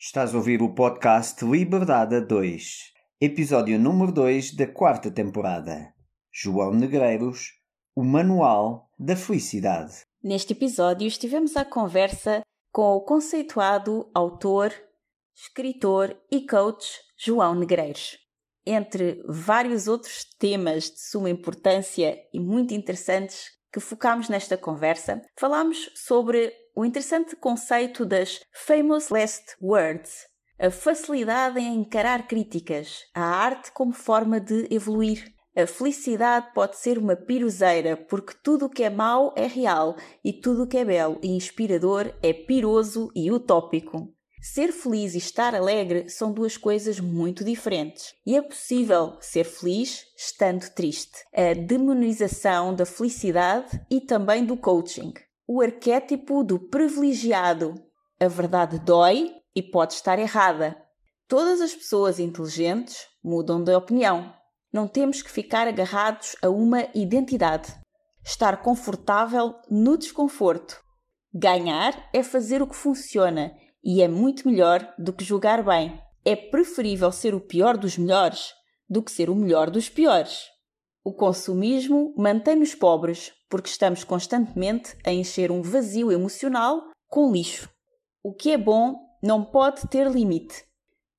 Estás a ouvir o podcast Liberdade 2, episódio número 2 da quarta temporada. João Negreiros, o Manual da Felicidade. Neste episódio estivemos à conversa com o conceituado autor, escritor e coach João Negreiros. Entre vários outros temas de suma importância e muito interessantes que focámos nesta conversa, falámos sobre o interessante conceito das famous last words, a facilidade em encarar críticas, a arte como forma de evoluir. A felicidade pode ser uma piroseira, porque tudo o que é mau é real e tudo o que é belo e inspirador é piroso e utópico. Ser feliz e estar alegre são duas coisas muito diferentes. E é possível ser feliz estando triste. A demonização da felicidade e também do coaching. O arquétipo do privilegiado. A verdade dói e pode estar errada. Todas as pessoas inteligentes mudam de opinião. Não temos que ficar agarrados a uma identidade. Estar confortável no desconforto. Ganhar é fazer o que funciona e é muito melhor do que jogar bem. É preferível ser o pior dos melhores do que ser o melhor dos piores. O consumismo mantém-nos pobres porque estamos constantemente a encher um vazio emocional com lixo. O que é bom não pode ter limite.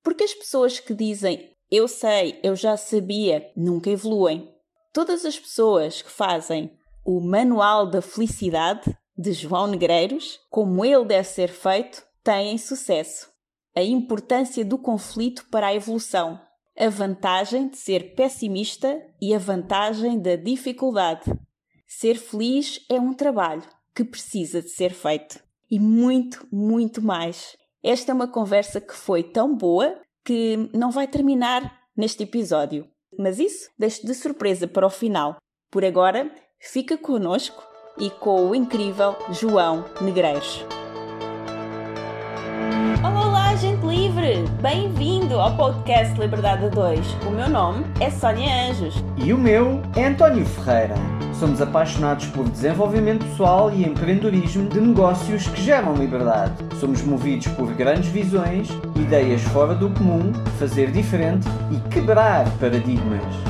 Porque as pessoas que dizem eu sei, eu já sabia, nunca evoluem. Todas as pessoas que fazem o Manual da Felicidade de João Negreiros, como ele deve ser feito, têm sucesso. A importância do conflito para a evolução. A vantagem de ser pessimista e a vantagem da dificuldade. Ser feliz é um trabalho que precisa de ser feito. E muito, muito mais. Esta é uma conversa que foi tão boa que não vai terminar neste episódio. Mas isso deixo de surpresa para o final. Por agora, fica conosco e com o incrível João Negreiros. Olá, olá, gente livre! Bem-vindo ao podcast Liberdade 2. O meu nome é Sónia Anjos. E o meu é António Ferreira. Somos apaixonados por desenvolvimento pessoal e empreendedorismo de negócios que geram liberdade. Somos movidos por grandes visões, ideias fora do comum, fazer diferente e quebrar paradigmas.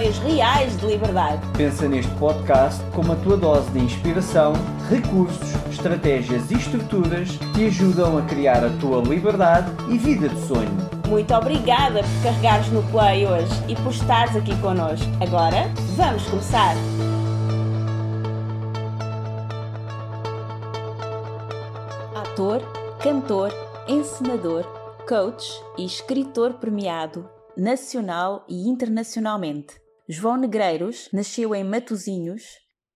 reais de liberdade. Pensa neste podcast como a tua dose de inspiração, recursos, estratégias e estruturas que te ajudam a criar a tua liberdade e vida de sonho. Muito obrigada por carregares no play hoje e por estares aqui connosco. Agora, vamos começar! Ator, cantor, encenador, coach e escritor premiado, nacional e internacionalmente. João Negreiros nasceu em Matosinhos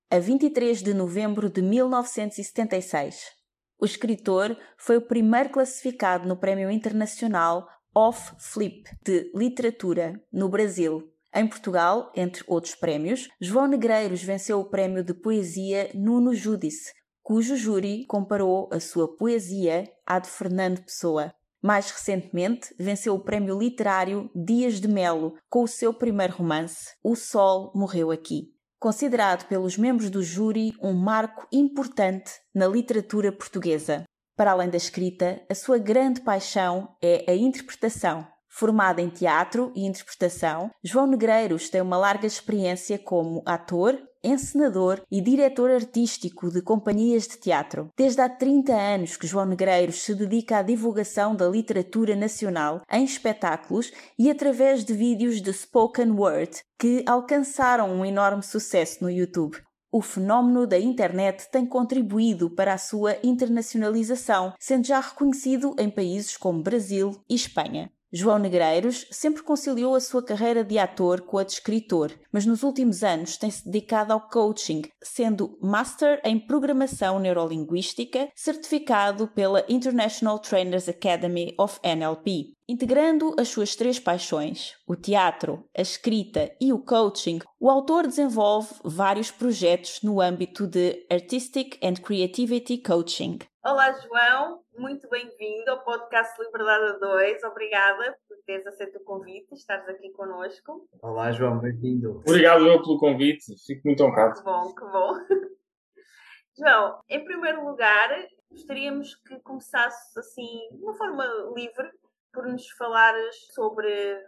a 23 de novembro de 1976. O escritor foi o primeiro classificado no Prémio Internacional Off Flip de Literatura no Brasil. Em Portugal, entre outros prémios, João Negreiros venceu o prémio de poesia Nuno Judice, cujo júri comparou a sua poesia à de Fernando Pessoa. Mais recentemente, venceu o prémio literário Dias de Melo com o seu primeiro romance, O Sol Morreu Aqui. Considerado pelos membros do júri um marco importante na literatura portuguesa. Para além da escrita, a sua grande paixão é a interpretação. Formado em teatro e interpretação, João Negreiros tem uma larga experiência como ator, encenador e diretor artístico de companhias de teatro. Desde há 30 anos que João Negreiros se dedica à divulgação da literatura nacional em espetáculos e através de vídeos de spoken word que alcançaram um enorme sucesso no YouTube. O fenómeno da internet tem contribuído para a sua internacionalização, sendo já reconhecido em países como Brasil e Espanha. João Negreiros sempre conciliou a sua carreira de ator com a de escritor, mas nos últimos anos tem-se dedicado ao coaching, sendo Master em Programação Neurolinguística, certificado pela International Trainers Academy of NLP. Integrando as suas três paixões, o teatro, a escrita e o coaching, o autor desenvolve vários projetos no âmbito de Artistic and Creativity Coaching. Olá, João, muito bem-vindo ao podcast Liberdade a 2. Obrigada por teres aceito o convite e estares aqui connosco. Olá, João, bem-vindo. Obrigado eu pelo convite, fico muito honrado. Que bom, que bom. João, em primeiro lugar, gostaríamos que começasses assim, de uma forma livre, por nos falares sobre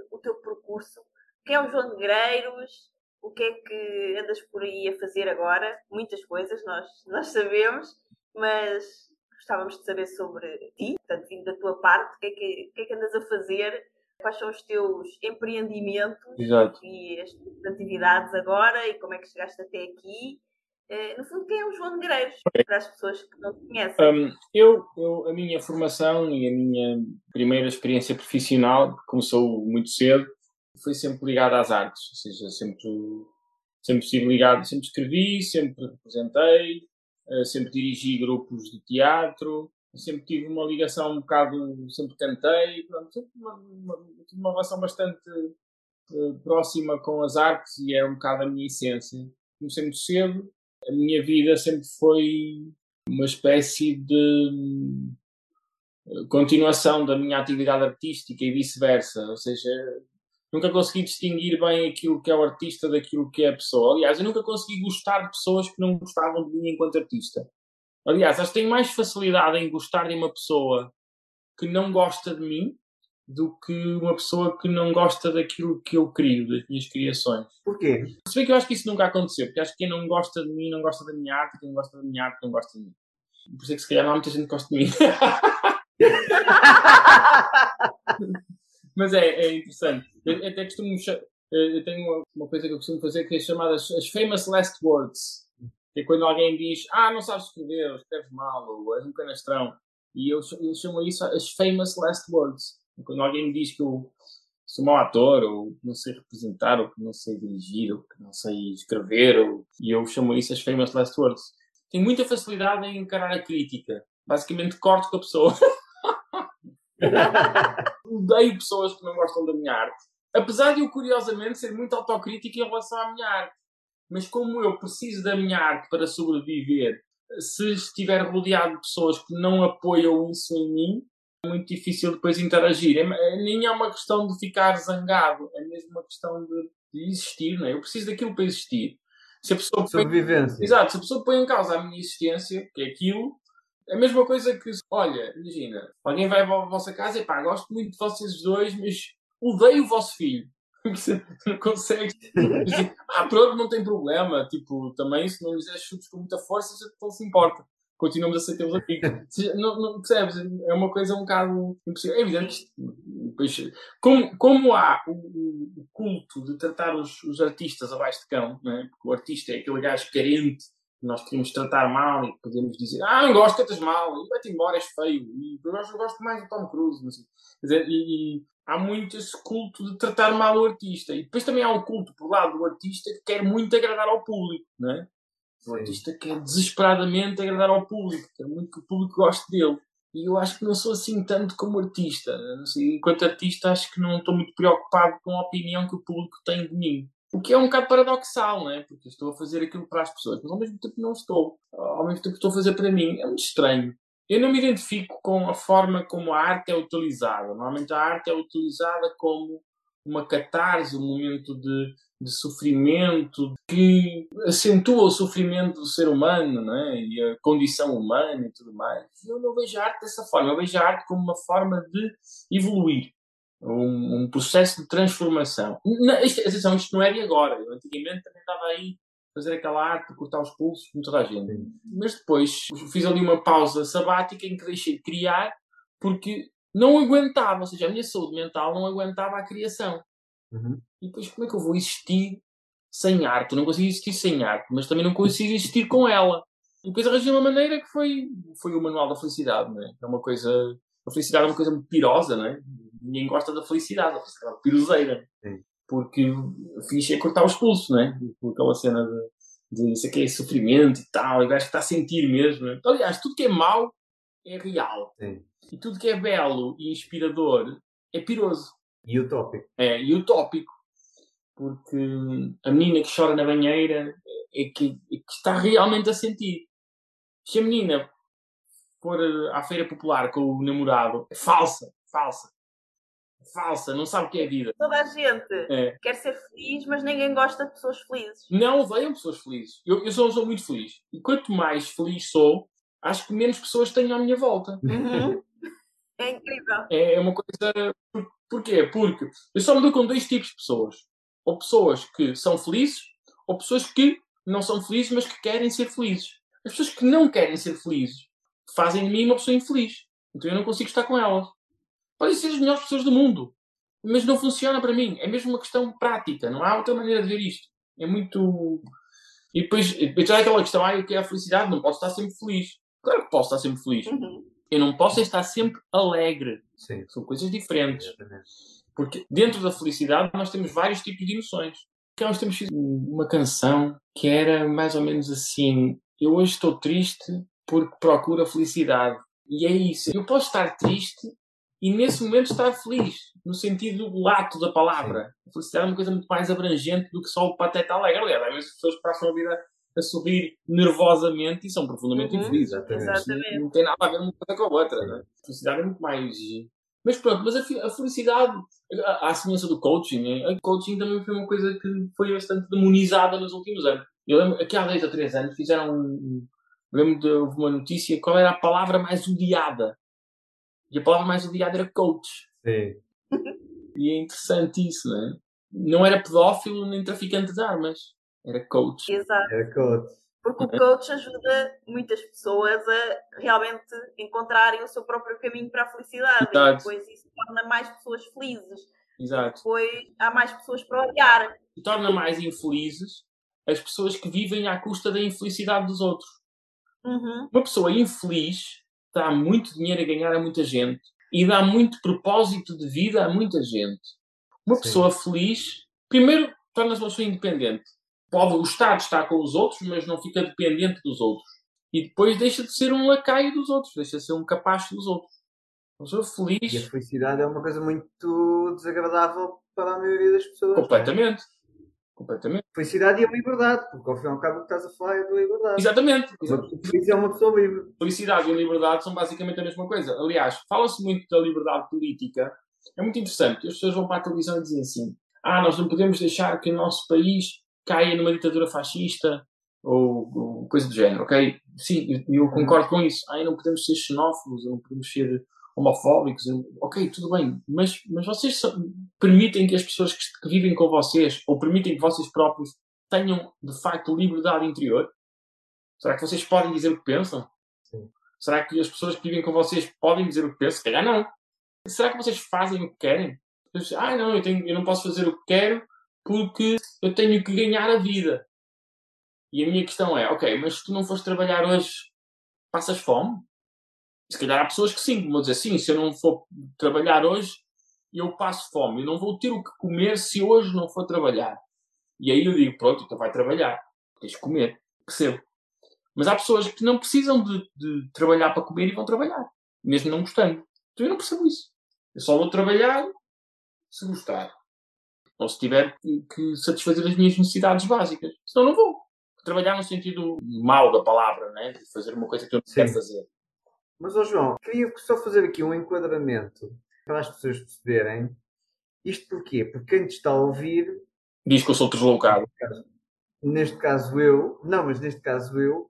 o teu percurso. Quem é o João Negreiros? O que é que andas por aí a fazer agora? Muitas coisas, nós, nós sabemos, mas gostávamos de saber sobre ti, portanto, vindo da tua parte, o que, é que, que, é que andas a fazer, quais são os teus empreendimentos Exato. e as tuas atividades agora e como é que chegaste até aqui. Uh, no fundo, quem é o João Negreiros, para as pessoas que não conhecem? Um, eu, eu, a minha formação e a minha primeira experiência profissional, que começou muito cedo, foi sempre ligada às artes, ou seja, sempre, sempre estive ligado, sempre escrevi, sempre representei, sempre dirigi grupos de teatro, sempre tive uma ligação um bocado, sempre cantei, pronto, sempre uma, uma, uma relação bastante uh, próxima com as artes e era um bocado a minha essência. Comecei muito cedo, a minha vida sempre foi uma espécie de continuação da minha atividade artística e vice-versa, ou seja, nunca consegui distinguir bem aquilo que é o artista daquilo que é a pessoa. Aliás, eu nunca consegui gostar de pessoas que não gostavam de mim enquanto artista. Aliás, acho que tenho mais facilidade em gostar de uma pessoa que não gosta de mim do que uma pessoa que não gosta daquilo que eu crio, das minhas criações. Porquê? Se bem que eu acho que isso nunca aconteceu, porque acho que quem não gosta de mim não gosta da minha arte, quem gosta da minha arte não gosta de mim. Por isso é que se calhar não há muita gente que gosta de mim. Mas é, é interessante. Eu até costumo. Eu tenho uma, uma, coisa que eu costumo fazer que é chamada as, as famous last words. Que é quando alguém diz, ah, não sabes escrever, ou escreves mal, ou és um canastrão. E eu, eu chamo isso as famous last words. Quando alguém me diz que eu sou mau ator, ou que não sei representar, ou que não sei dirigir, ou que não sei escrever, ou... e eu chamo isso as famous last words. Tenho muita facilidade em encarar a crítica. Basicamente, corto com a pessoa. Odeio pessoas que não gostam da minha arte. Apesar de eu, curiosamente, ser muito autocrítico em relação à minha arte. Mas como eu preciso da minha arte para sobreviver, se estiver rodeado de pessoas que não apoiam isso em mim, é muito difícil depois interagir. É, é, nem é uma questão de ficar zangado, é mesmo uma questão de, de existir. Não é? Eu preciso daquilo para existir. Se a pessoa Sobrevivência. Põe, exato, se a pessoa põe em causa a minha existência, que é aquilo, a mesma coisa que, olha, imagina, alguém vai à vossa casa e pá, gosto muito de vocês dois, mas odeio o vosso filho. não consegue dizer, ah, pronto, não tem problema. Tipo, também se não lhes chutes com muita força, não se importa continuamos a ser teus amigos. não, não, percebes? É uma coisa um bocado impossível. É evidente que como, como há o, o, culto de tratar os, os artistas abaixo de cão, não é? porque o artista é aquele gajo carente nós queremos tratar mal e podemos dizer ah, não gosto, cantas mal, e vai-te embora, és feio, e eu gosto, eu gosto mais do Tom Cruise. Não sei. Quer dizer, e, e há muito esse culto de tratar mal o artista. E depois também há um culto por lado do artista que quer muito agradar ao público, não é? O artista quer desesperadamente agradar ao público, quer muito que o público goste dele. E eu acho que não sou assim tanto como artista. Enquanto artista, acho que não estou muito preocupado com a opinião que o público tem de mim. O que é um bocado paradoxal, não é? Porque estou a fazer aquilo para as pessoas, mas ao mesmo tempo não estou. Ao mesmo tempo estou a fazer para mim. É muito estranho. Eu não me identifico com a forma como a arte é utilizada. Normalmente a arte é utilizada como uma catarse, um momento de, de sofrimento que acentua o sofrimento do ser humano não é? e a condição humana e tudo mais. Eu não vejo a arte dessa forma, eu vejo a arte como uma forma de evoluir, um, um processo de transformação. Não, isto, atenção, isto não é de agora, eu antigamente também estava aí fazer aquela arte, cortar os pulsos, como toda a gente. Mas depois fiz ali uma pausa sabática em que deixei de criar porque não aguentava, ou seja, a minha saúde mental não aguentava a criação. Uhum. E depois, como é que eu vou existir sem arte? Eu não consigo existir sem arte, mas também não consigo existir com ela. E depois arranjei uma maneira que foi, foi o Manual da Felicidade, não é? É uma coisa. A felicidade é uma coisa muito pirosa, não é? Ninguém gosta da felicidade, a felicidade piroseira. Porque fixe é cortar os pulsos, não é? Por aquela cena de, de isso aqui é sofrimento e tal, e o gajo que está a sentir mesmo. É? Aliás, tudo que é mau é real. Sim. E tudo que é belo e inspirador é piroso. E utópico. É, e utópico. Porque a menina que chora na banheira é que, é que está realmente a sentir. Se a menina for eh, à feira popular com o namorado, é falsa, falsa. Falsa, não sabe o que é vida. Toda a gente É. quer ser feliz, mas ninguém gosta de pessoas felizes. Não odeiam pessoas felizes. Eu, eu sou, sou muito feliz. E quanto mais feliz sou, acho que menos pessoas tenho à minha volta. Uhum. É incrível. É é uma coisa. por- Porquê? Porque eu só me dou com dois tipos de pessoas. Ou pessoas que são felizes, ou pessoas que não são felizes, mas que querem ser felizes. As pessoas que não querem ser felizes fazem de mim uma pessoa infeliz. Então eu não consigo estar com elas. Podem ser as melhores pessoas do mundo, mas não funciona para mim. É mesmo uma questão prática. Não há outra maneira de ver isto. É muito. E depois, depois há aquela questão: ah, o que é a felicidade? Não posso estar sempre feliz. Claro que posso estar sempre feliz. Uhum. Eu não posso é estar sempre alegre. Sim. São coisas diferentes. Porque dentro da felicidade nós temos vários tipos de emoções. Que uns tempos fiz uma canção que era mais ou menos assim: Eu hoje estou triste porque procuro a felicidade. E é isso. Eu posso estar triste e nesse momento estar feliz, no sentido lato da palavra. A felicidade é uma coisa muito mais abrangente do que só o pateta alegre. Aliás, há muitas pessoas que passam a vida a sorrir nervosamente e são profundamente Uhum. infelizes. Exatamente. Não tem nada a ver uma coisa com a outra. Né? A felicidade é muito mais. Mas pronto, mas a, a felicidade, a, a semelhança do coaching, né? a coaching também foi uma coisa que foi bastante demonizada nos últimos anos. Eu lembro, aqui há dois ou três anos fizeram um. um- lembro de houve uma notícia qual era a palavra mais odiada. E a palavra mais odiada era coach. Sim. E é interessante isso, não é? Não era pedófilo nem traficante de armas. Era coach. Exato. Era coach. Porque o coach ajuda muitas pessoas a realmente encontrarem o seu próprio caminho para a felicidade. Exato. E depois isso torna mais pessoas felizes. Exato. Depois há mais pessoas para odiar. E torna mais infelizes as pessoas que vivem à custa da infelicidade dos outros. Uhum. Uma pessoa infeliz dá muito dinheiro a ganhar a muita gente e dá muito propósito de vida a muita gente. Uma Sim. pessoa feliz, primeiro, torna-se uma pessoa independente. Pode gostar de estar com os outros, mas não fica dependente dos outros. E depois deixa de ser um lacaio dos outros, deixa de ser um capacho dos outros. Uma pessoa E a feliz, felicidade é uma coisa muito desagradável para a maioria das pessoas. é? completamente. Completamente. Felicidade e a liberdade, porque ao fim e ao cabo o que estás a falar é da liberdade. Exatamente. Feliz é uma pessoa livre. felicidade e liberdade são basicamente a mesma coisa. Aliás, fala-se muito da liberdade política. É muito interessante. As pessoas vão para a televisão e dizem assim: ah, nós não podemos deixar que o nosso país caia numa ditadura fascista ou, ou coisa do género, ok? Sim, eu, eu concordo com isso. Ah, não podemos ser xenófobos, não podemos ser homofóbicos. Eu- Ok, tudo bem. Mas, mas vocês só- permitem que as pessoas que, que vivem com vocês ou permitem que vocês próprios tenham, de facto, liberdade interior? Será que vocês podem dizer o que pensam? Sim. Será que as pessoas que vivem com vocês podem dizer o que pensam? Se calhar não. Será que vocês fazem o que querem? Ah, não, eu, tenho, eu não posso fazer o que quero porque eu tenho que ganhar a vida. E a minha questão é, ok, mas se tu não fores trabalhar hoje, passas fome? Se calhar há pessoas que sim, vão dizer, sim, se eu não for trabalhar hoje, eu passo fome. Eu não vou ter o que comer se hoje não for trabalhar. E aí eu digo, pronto, então vai trabalhar. Tens de comer. Percebo. Mas há pessoas que não precisam de, de trabalhar para comer e vão trabalhar. Mesmo não gostando. Então eu não percebo isso. Eu só vou trabalhar se gostar. Ou se tiver que- satisfazer as minhas necessidades básicas. Senão não vou. Trabalhar no sentido mau da palavra, né? De fazer uma coisa que eu não quero fazer. Mas, ó João, queria só fazer aqui um enquadramento para as pessoas perceberem. Isto porquê? Porque quem te está a ouvir, Diz que eu sou deslocado. neste caso eu, não, mas neste caso eu,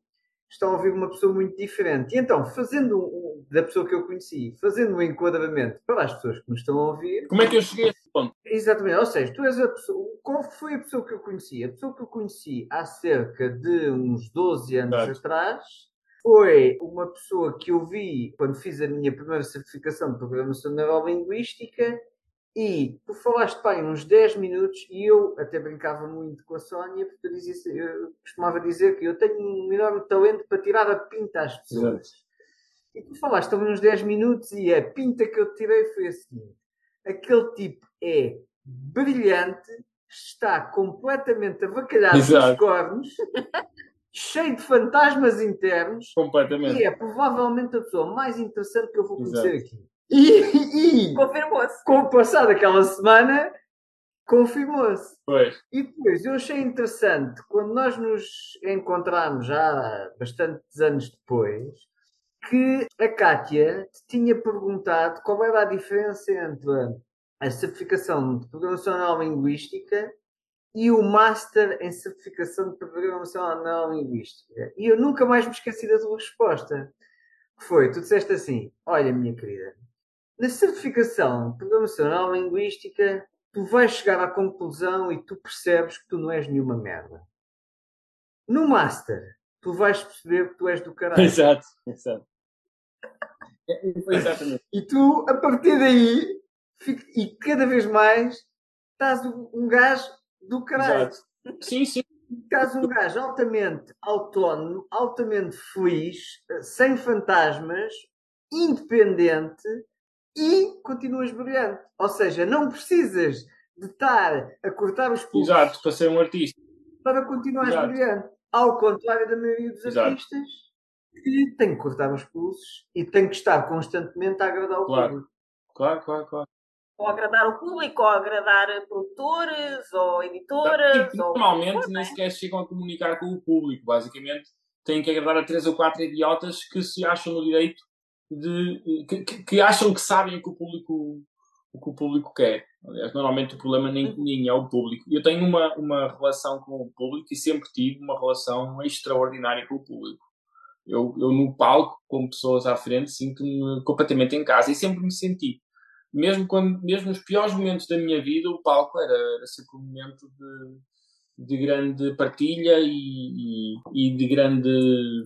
está a ouvir uma pessoa muito diferente. E então, fazendo um, da pessoa que eu conheci, fazendo um enquadramento para as pessoas que nos estão a ouvir, Como é que eu cheguei a esse ponto? Exatamente, ou seja, tu és a pessoa. Qual foi a pessoa que eu conheci? A pessoa que eu conheci há cerca de uns 12 anos Certo. atrás foi uma pessoa que eu vi quando fiz a minha primeira certificação de programação neurolinguística e tu falaste pá, em uns 10 minutos e eu até brincava muito com a Sónia porque eu, dizia, assim- eu costumava dizer que eu tenho um enorme talento para tirar a pinta às pessoas. E tu falaste ali uns 10 minutos e a pinta que eu tirei foi a seguinte. aquele tipo é brilhante, está completamente avacalhado Exato. nos cornos, cheio de fantasmas internos Completamente. e é provavelmente a pessoa mais interessante que eu vou conhecer aqui. E, e Confirmou-se. com o passar daquela semana, confirmou-se. Pois. E depois, eu achei interessante, quando nós nos encontramos já bastantes anos depois, que a Kátia te tinha perguntado qual era a diferença entre a certificação de programação neurolinguística e o Master em certificação de programação neurolinguística. E eu nunca mais me esqueci da tua resposta. Que foi, tu disseste assim, olha minha querida, na certificação de programação neurolinguística tu vais chegar à conclusão e tu percebes que tu não és nenhuma merda. No Master, tu vais perceber que tu és do caralho. Exato. Exato. É, exatamente. E tu, a partir daí, e cada vez mais, estás um gajo do caralho. Sim, sim. Estás um gajo altamente autónomo, altamente feliz, sem fantasmas, independente e continuas brilhante. Ou seja, não precisas de estar a cortar os pulsos Exato. Para ser um artista. para continuar Exato. brilhante. Ao contrário da maioria dos Exato. artistas que tem que cortar os pulsos e tem que estar constantemente a agradar o Claro. público. Claro, claro, claro. Ou agradar o público, ou agradar produtores, ou editoras. Ou... normalmente nem sequer chegam a comunicar com o público. Basicamente, têm que agradar a três ou quatro idiotas que se acham no direito de. que, que- que acham que sabem o que o público, o que o público quer. Aliás, normalmente o problema nem, nem é o público. Eu tenho uma, uma relação com o público e sempre tive uma relação extraordinária com o público. Eu, eu no palco, com pessoas à frente, sinto-me completamente em casa e sempre me senti. Mesmo, quando, mesmo nos piores momentos da minha vida, o palco era, era sempre um momento de, de grande partilha e, e, e de grande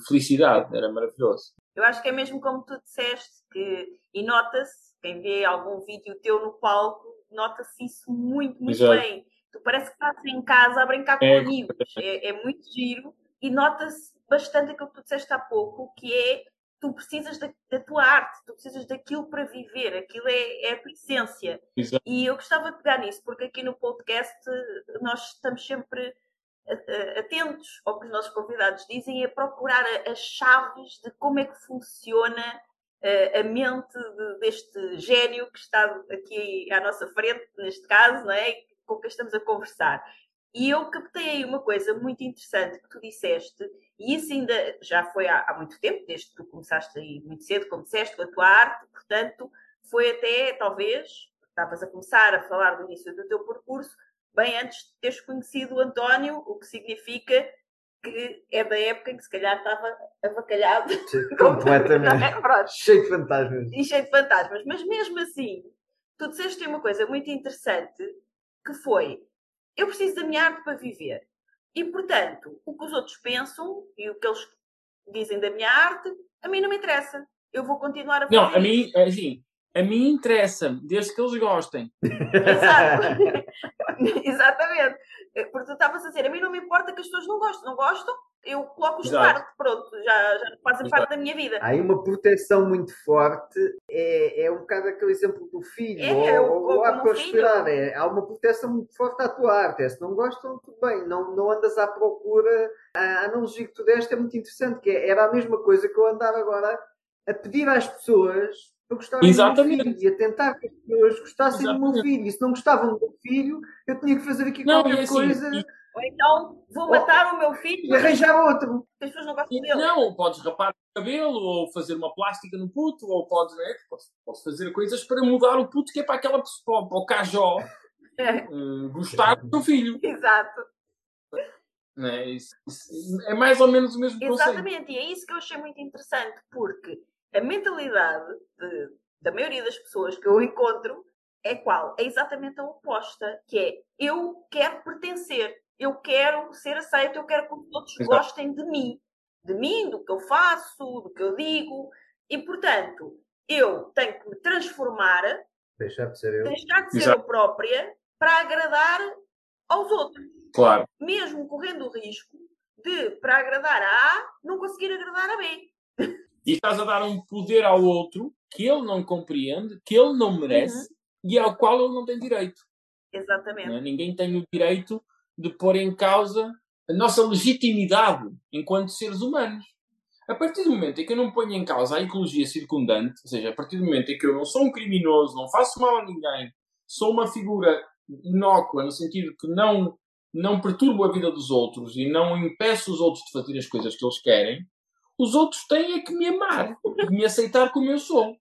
felicidade. Era maravilhoso. Eu acho que é mesmo como tu disseste, que, e nota-se, quem vê algum vídeo teu no palco, nota-se isso muito, muito Exato. bem. Tu parece que estás em casa a brincar com É, amigos. É, é muito giro e nota-se bastante aquilo que tu disseste há pouco, que é tu precisas da, da tua arte, tu precisas daquilo para viver, aquilo é, é a tua essência. Exato. E eu gostava de pegar nisso, porque aqui no podcast eh, nós estamos sempre a- a- atentos ao que os nossos convidados dizem e a procurar as chaves de como é que funciona eh, a mente de- deste gênio que está aqui à nossa frente, neste caso, não é? com quem estamos a conversar. E eu captei aí uma coisa muito interessante que tu disseste, e isso ainda já foi há, há muito tempo, desde que tu começaste aí muito cedo, como disseste, com a tua arte, portanto, foi até, talvez, estavas a começar a falar do início do teu percurso, bem antes de teres conhecido o António, o que significa que é da época em que se calhar estava avacalhado. Completamente. É? Cheio de fantasmas. e cheio de fantasmas. Mas mesmo assim, tu disseste uma coisa muito interessante que foi: eu preciso da minha arte para viver. E portanto, o que os outros pensam e o que eles dizem da minha arte, a mim não me interessa. Eu vou continuar a fazer. Não, a mim, assim, a mim interessa-me, desde que eles gostem. Exato. Exatamente. Porque tu estavas a dizer, a mim não me importa que as pessoas não gostem. Não gostam, eu coloco-os de Exato. parte. Pronto, já, já fazem parte da minha vida. Há aí uma proteção muito forte. É, é um bocado aquele exemplo do filho, É, ou, ou- ou ou a prosperar. É, há uma proteção muito forte à tua arte. É, se não gostam, tudo bem. Não, não andas à procura. A analogia que tu deste é muito interessante, que é- era a mesma coisa que eu andava agora a pedir às pessoas para gostarem Exatamente. do meu filho e a tentar que as pessoas gostassem do meu Exatamente. filho. E se não gostavam do meu filho, eu tinha que fazer aqui Não, qualquer assim, coisa e- Ou então vou matar o meu filho e arranjar outro. as pessoas não gostam dele. Não, podes rapar o cabelo, ou fazer uma plástica no puto, ou podes, né, podes, podes fazer coisas para mudar o puto que é para aquela pessoa, para o cajó, É, eh, gostar do teu filho. exato. Né? Isso- isso- é mais ou menos o mesmo conceito. Exatamente, e é isso que eu achei muito interessante, porque a mentalidade de- da maioria das pessoas que eu encontro é qual? É exatamente a oposta, que é eu quero pertencer, eu quero ser aceito, eu quero que os outros Exato. gostem de mim, de mim, do que eu faço, do que eu digo, e portanto eu tenho que me transformar, Deixar de ser eu. deixar de ser Exato. eu própria para agradar aos outros Claro. mesmo correndo o risco de, para agradar a A, não conseguir agradar a B. E estás a dar um poder ao outro que ele não compreende, que ele não merece, e ao qual ele não tem direito. Exatamente. É? Ninguém tem o direito de pôr em causa a nossa legitimidade enquanto seres humanos. A partir do momento em que eu não ponho em causa a ecologia circundante, ou seja, a partir do momento em que eu não sou um criminoso, não faço mal a ninguém, sou uma figura inócua, no sentido que não, não perturbo a vida dos outros e não impeço os outros de fazer as coisas que eles querem, os outros têm é que me amar e me aceitar como eu sou.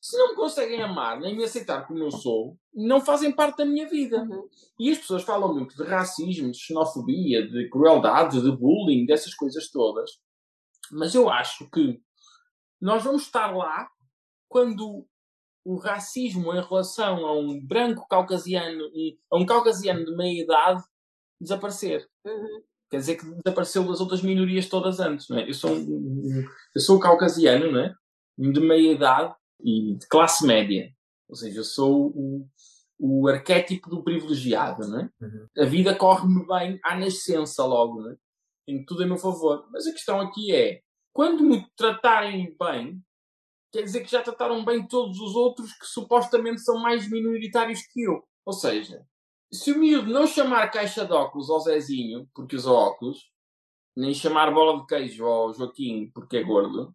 Se não me conseguem amar nem me aceitar como eu sou, não fazem parte da minha vida. Uhum. E as pessoas falam muito de racismo, de xenofobia, de crueldade, de bullying, dessas coisas todas. Mas eu acho que nós vamos estar lá quando o racismo em relação a um branco caucasiano e a um caucasiano de meia idade desaparecer. Uhum. Quer dizer que desapareceu das outras minorias todas antes, não é? Eu sou, um, eu sou caucasiano, não é? De meia idade e de classe média. Ou seja, eu sou o, o arquétipo do privilegiado, não é? Uhum. A vida corre-me bem à nascença logo, não é? Tenho tudo a meu favor. Mas a questão aqui é, quando me tratarem bem, quer dizer que já trataram bem todos os outros que supostamente são mais minoritários que eu. Ou seja, se o miúdo não chamar caixa de óculos ao Zezinho, porque usa óculos, nem chamar bola de queijo ao Joaquim, porque é gordo,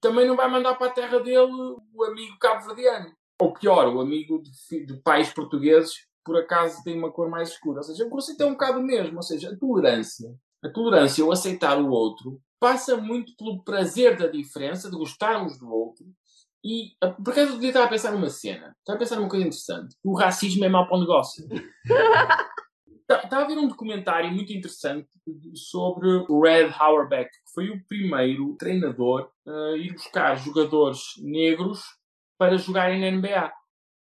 também não vai mandar para a terra dele o amigo cabo-verdiano. Ou pior, o amigo de, de pais portugueses por acaso tem uma cor mais escura. Ou seja, o conceito é um bocado o mesmo. Ou seja, a tolerância. A tolerância, o aceitar o outro, passa muito pelo prazer da diferença, de gostarmos do outro. E, ah, por acaso, eu estava a pensar numa cena. Estava a pensar numa coisa interessante. O racismo é mau para o negócio. Tá- Estava a ver um documentário muito interessante sobre o Red Auerbach, que foi o primeiro treinador a ir buscar jogadores negros para jogarem na NBA.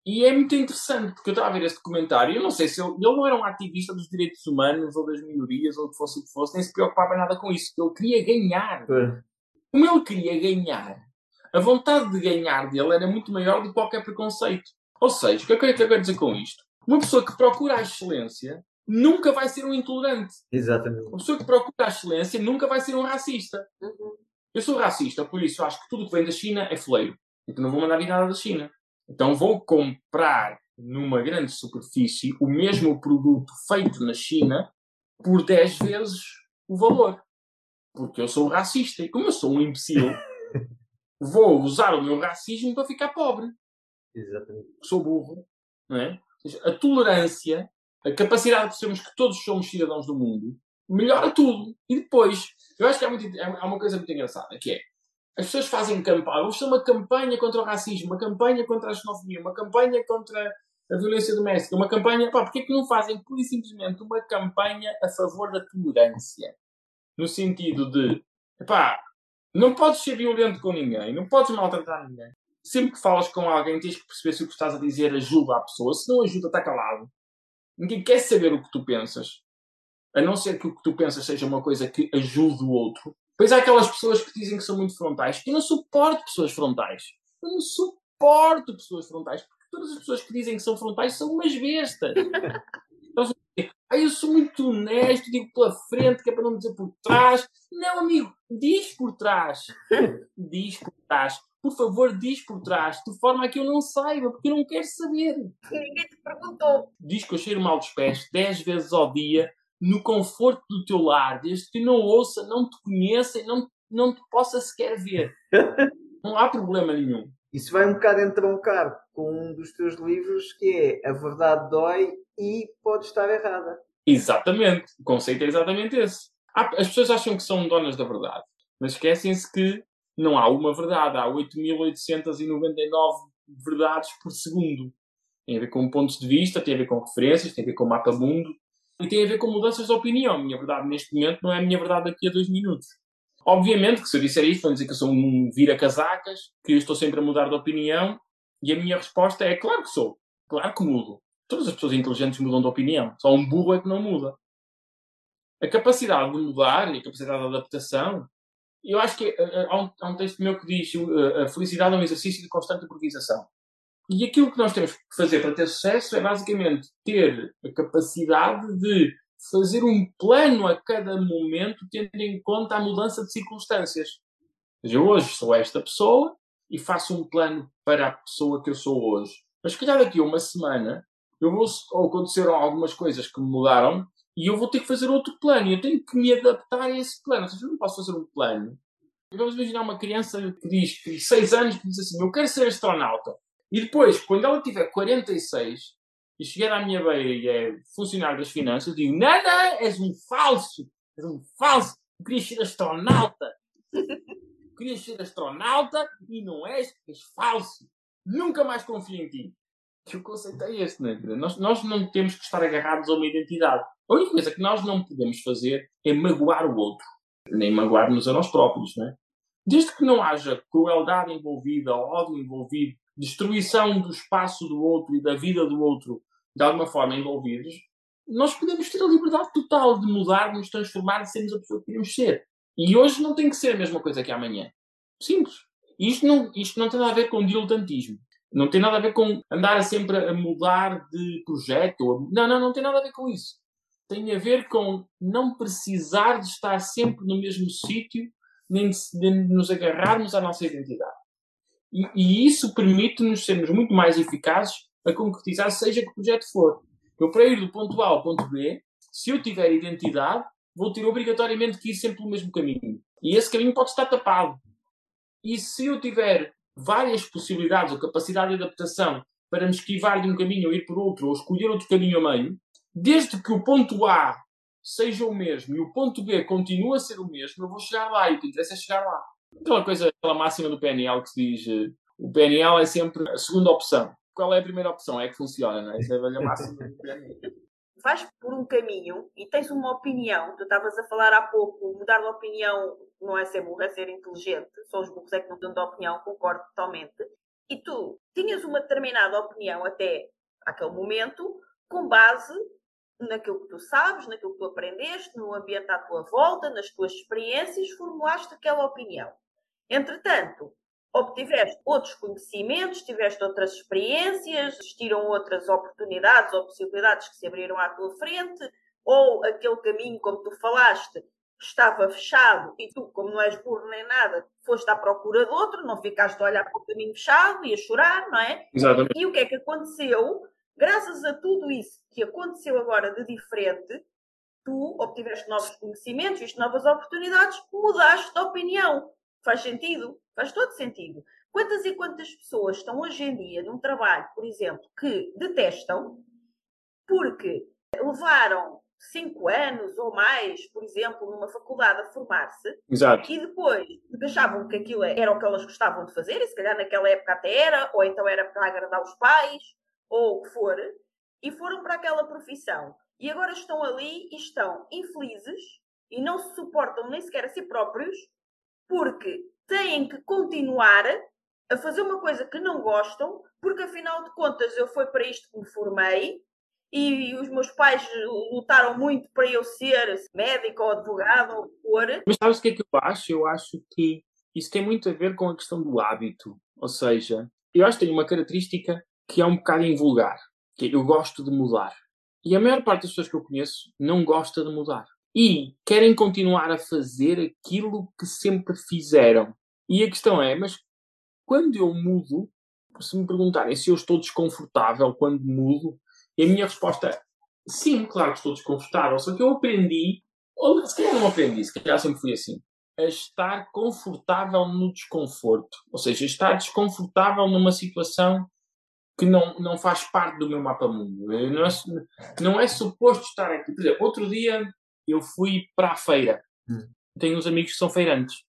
E é muito interessante, porque eu estava a ver esse documentário, eu não sei se ele, ele não era um ativista dos direitos humanos ou das minorias ou o que fosse o que fosse, nem se preocupava nada com isso. Ele queria ganhar. Como ele queria ganhar, a vontade de ganhar dele era muito maior do que qualquer preconceito. Ou seja, o que é que eu quero dizer com isto? Uma pessoa que procura a excelência nunca vai ser um intolerante. Exatamente. Uma pessoa que procura a excelência nunca vai ser um racista. Uhum. Eu sou racista, por isso acho que tudo que vem da China é foleiro. Então não vou mandar vir nada da China. Então vou comprar numa grande superfície o mesmo produto feito na China por 10 vezes o valor. Porque eu sou racista. E como eu sou um imbecil, vou usar o meu racismo para ficar pobre. Exatamente. Sou burro. Não é? Ou seja, a tolerância, a capacidade de percebermos que todos somos cidadãos do mundo, melhora tudo. E depois, eu acho que há, muito, há uma coisa muito engraçada, que é as pessoas fazem campanha, fazer uma campanha contra o racismo, uma campanha contra a xenofobia, uma campanha contra a violência doméstica, uma campanha. Pá, porquê que não fazem pura e simplesmente uma campanha a favor da tolerância? No sentido de, pá, não podes ser violento com ninguém, não podes maltratar ninguém. Sempre que falas com alguém, tens que perceber se o que estás a dizer ajuda a pessoa. Se não ajuda, está calado. Ninguém quer saber o que tu pensas. A não ser que o que tu pensas seja uma coisa que ajude o outro. Pois há aquelas pessoas que dizem que são muito frontais. Eu não suporto pessoas frontais. Eu não suporto pessoas frontais. Porque todas as pessoas que dizem que são frontais são umas bestas. Ah, eu sou muito honesto, digo pela frente, que é para não dizer por trás. Não, amigo, diz por trás. Diz por trás. Por favor, diz por trás, de forma a que eu não saiba, porque eu não quero saber. Ninguém te perguntou. Diz que eu cheiro mal dos pés 10 vezes ao dia, no conforto do teu lar, desde que não ouça, não te conheça e não, não te possa sequer ver. Não há problema nenhum. Isso vai um bocado entroncar com um dos teus livros que é A Verdade Dói e Pode Estar Errada. Exatamente. O conceito é exatamente esse. As pessoas acham que são donas da verdade, mas esquecem-se que não há uma verdade, há 8.899 verdades por segundo. Tem a ver com pontos de vista, tem a ver com referências, tem a ver com mapa mundo e tem a ver com mudanças de opinião. A minha verdade neste momento não é a minha verdade daqui a dois minutos. Obviamente que se eu disser isto, vão dizer que eu sou um vira-casacas, que eu estou sempre a mudar de opinião, e a minha resposta é claro que sou, claro que mudo. Todas as pessoas inteligentes mudam de opinião, só um burro é que não muda. A capacidade de mudar e a capacidade de adaptação, eu acho que eh, eh, há um, há um texto meu que diz eh, a felicidade é um exercício de constante improvisação. E aquilo que nós temos que fazer para ter sucesso é basicamente ter a capacidade de fazer um plano a cada momento, tendo em conta a mudança de circunstâncias. Ou seja, hoje sou esta pessoa e faço um plano para a pessoa que eu sou hoje. Mas se calhar daqui a uma semana eu vou, ou aconteceram algumas coisas que me mudaram e eu vou ter que fazer outro plano e eu tenho que me adaptar a esse plano. Ou seja, eu não posso fazer um plano. Vamos imaginar uma criança que diz que 6 anos que diz assim: Eu quero ser astronauta. E depois, quando ela tiver 46 e chegar à minha beira e é funcionário das finanças, digo: Não, não, és um falso. És um falso. Eu queria ser astronauta. Querias ser astronauta e não és, és falso. Nunca mais confio em ti. Que o conceito é este, né? nós, nós não temos que estar agarrados a uma identidade. A única coisa que nós não podemos fazer é magoar o outro, nem magoar-nos a nós próprios, né? Desde que não haja crueldade envolvida, ódio envolvido, destruição do espaço do outro e da vida do outro de alguma forma envolvidos, nós podemos ter a liberdade total de mudar, nos transformar e sermos a pessoa que queremos ser. E hoje não tem que ser a mesma coisa que amanhã. Simples. Isto não, isto não tem nada a ver com diletantismo. Não tem nada a ver com andar sempre a mudar de projeto. Não, não, não tem nada a ver com isso. Tem a ver com não precisar de estar sempre no mesmo sítio, nem de, nos agarrarmos à nossa identidade. E, e isso permite-nos sermos muito mais eficazes a concretizar, seja que projeto for. Eu, para ir do ponto A ao ponto B, se eu tiver identidade, vou ter obrigatoriamente que ir sempre pelo mesmo caminho. E esse caminho pode estar tapado. E se eu tiver várias possibilidades ou capacidade de adaptação para me esquivar de um caminho ou ir por outro, ou escolher outro caminho a meio, desde que o ponto A seja o mesmo e o ponto B continue a ser o mesmo, eu vou chegar lá e o que interessa é chegar lá. Aquela coisa, aquela máxima do PNL que se diz eh, o PNL é sempre a segunda opção. Qual é a primeira opção? É que funciona, não é? Essa é a máxima do PNL. Vais por um caminho e tens uma opinião, tu estavas a falar há pouco, mudar de opinião não é ser burro, é ser inteligente. Só os burros é que não dão de opinião, concordo totalmente. E tu tinhas uma determinada opinião até aquele momento, com base naquilo que tu sabes, naquilo que tu aprendeste, no ambiente à tua volta, nas tuas experiências, formulaste aquela opinião. Entretanto, obtiveste outros conhecimentos, tiveste outras experiências, existiram outras oportunidades ou possibilidades que se abriram à tua frente, ou aquele caminho, como tu falaste, estava fechado e tu, como não és burro nem nada, foste à procura de outro, não ficaste a olhar para o caminho fechado e a chorar, não é? Exatamente. E o que é que aconteceu? Graças a tudo isso que aconteceu agora de diferente, tu obtiveste novos conhecimentos, viste novas oportunidades, mudaste de opinião. Faz sentido? Faz todo sentido. Quantas e quantas pessoas estão hoje em dia num trabalho, por exemplo, que detestam porque levaram cinco anos ou mais, por exemplo, numa faculdade a formar-se, e depois achavam que aquilo era o que elas gostavam de fazer, e se calhar naquela época até era, ou então era para agradar os pais, ou o que for, e foram para aquela profissão. E agora estão ali e estão infelizes e não se suportam nem sequer a si próprios, porque têm que continuar a fazer uma coisa que não gostam, porque afinal de contas eu fui para isto que me formei, e os meus pais lutaram muito para eu ser médico ou advogado ou for. Mas sabes o que é que eu acho? Eu acho que isso tem muito a ver com a questão do hábito. Ou seja, eu acho que tem uma característica que é um bocado invulgar, que é eu gosto de mudar. E a maior parte das pessoas que eu conheço não gosta de mudar. E querem continuar a fazer aquilo que sempre fizeram. E a questão é, mas quando eu mudo, se me perguntarem se eu estou desconfortável quando mudo, e a minha resposta é sim, claro que estou desconfortável, só que eu aprendi, ou se calhar não aprendi, se calhar sempre fui assim, a estar confortável no desconforto. Ou seja, estar desconfortável numa situação que não, não faz parte do meu mapa mundo. Não é, não é suposto estar aqui. Por exemplo, outro dia eu fui para a feira. Hum. Tenho uns amigos que são feirantes.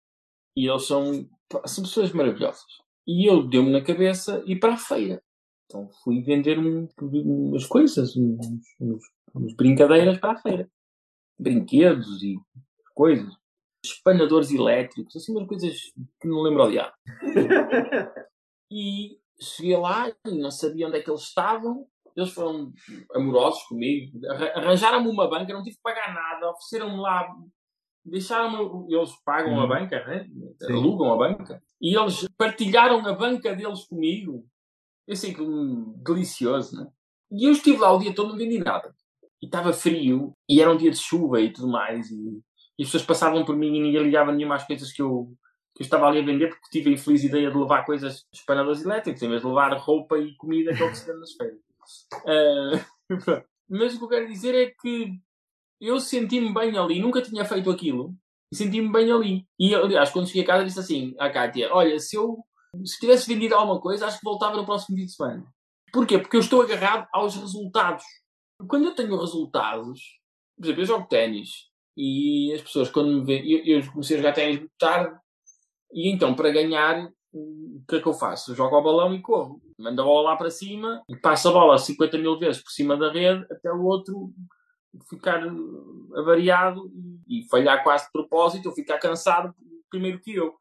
E eles são, são pessoas maravilhosas. E eu deu-me na cabeça ir para a feira. Então fui vender um, umas coisas, uns, uns, uns, brincadeiras para a feira. Brinquedos e coisas. Espanadores elétricos, assim umas coisas que não lembro odiar. e cheguei lá e não sabia onde é que eles estavam. Eles foram amorosos comigo, arranjaram-me uma banca, não tive que pagar nada, ofereceram-me lá, deixaram-me, eles pagam a uhum. banca, né? alugam a banca, e eles partilharam a banca deles comigo eu sei que um delicioso, né? E eu estive lá o dia todo, não vendi nada. E estava frio, e era um dia de chuva e tudo mais, e, e as pessoas passavam por mim e ninguém ligava nenhuma às coisas que eu, que eu estava ali a vender porque tive a infeliz ideia de levar coisas de espanadores elétricos, em vez de levar roupa e comida que é o que se vende nas feiras. Uh, mas o que eu quero dizer é que eu senti-me bem ali, nunca tinha feito aquilo, senti-me bem ali. E aliás, quando cheguei a casa, disse assim à Kátia: Olha, se eu se tivesse vendido alguma coisa, acho que voltava no próximo fim de semana. Porquê? Porque eu estou agarrado aos resultados. Quando eu tenho resultados, por exemplo, eu jogo ténis e as pessoas, quando me veem, eu, eu comecei a jogar ténis muito tarde, e então, para ganhar, o que é que eu faço? Eu jogo ao balão e corro. Mando a bola lá para cima e passo a bola 50 mil vezes por cima da rede até o outro ficar avariado e falhar quase de propósito ou ficar cansado primeiro que eu.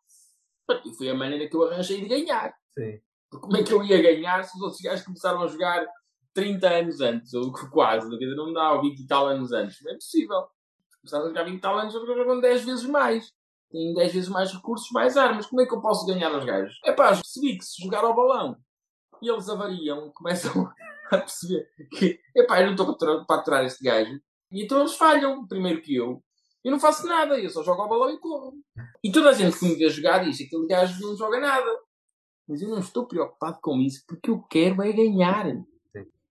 E foi a maneira que eu arranjei de ganhar. Sim. Porque como é que eu ia ganhar se os outros gajos começaram a jogar 30 anos antes, ou quase, não dá, ou 20 e tal anos antes? Não é possível. Começaram a jogar 20 e tal anos, jogam 10 vezes mais têm 10 vezes mais recursos, mais armas. Como é que eu posso ganhar aos gajos? É pá, percebi que se jogar ao balão e eles avariam, começam a perceber que, é pá, eu não estou para aturar este gajo. E então eles falham, primeiro que eu. Eu não faço nada, eu só jogo ao balão e corro. E toda a gente que me vê jogar diz que aquele gajo não joga nada. Mas eu não estou preocupado com isso porque eu quero é ganhar.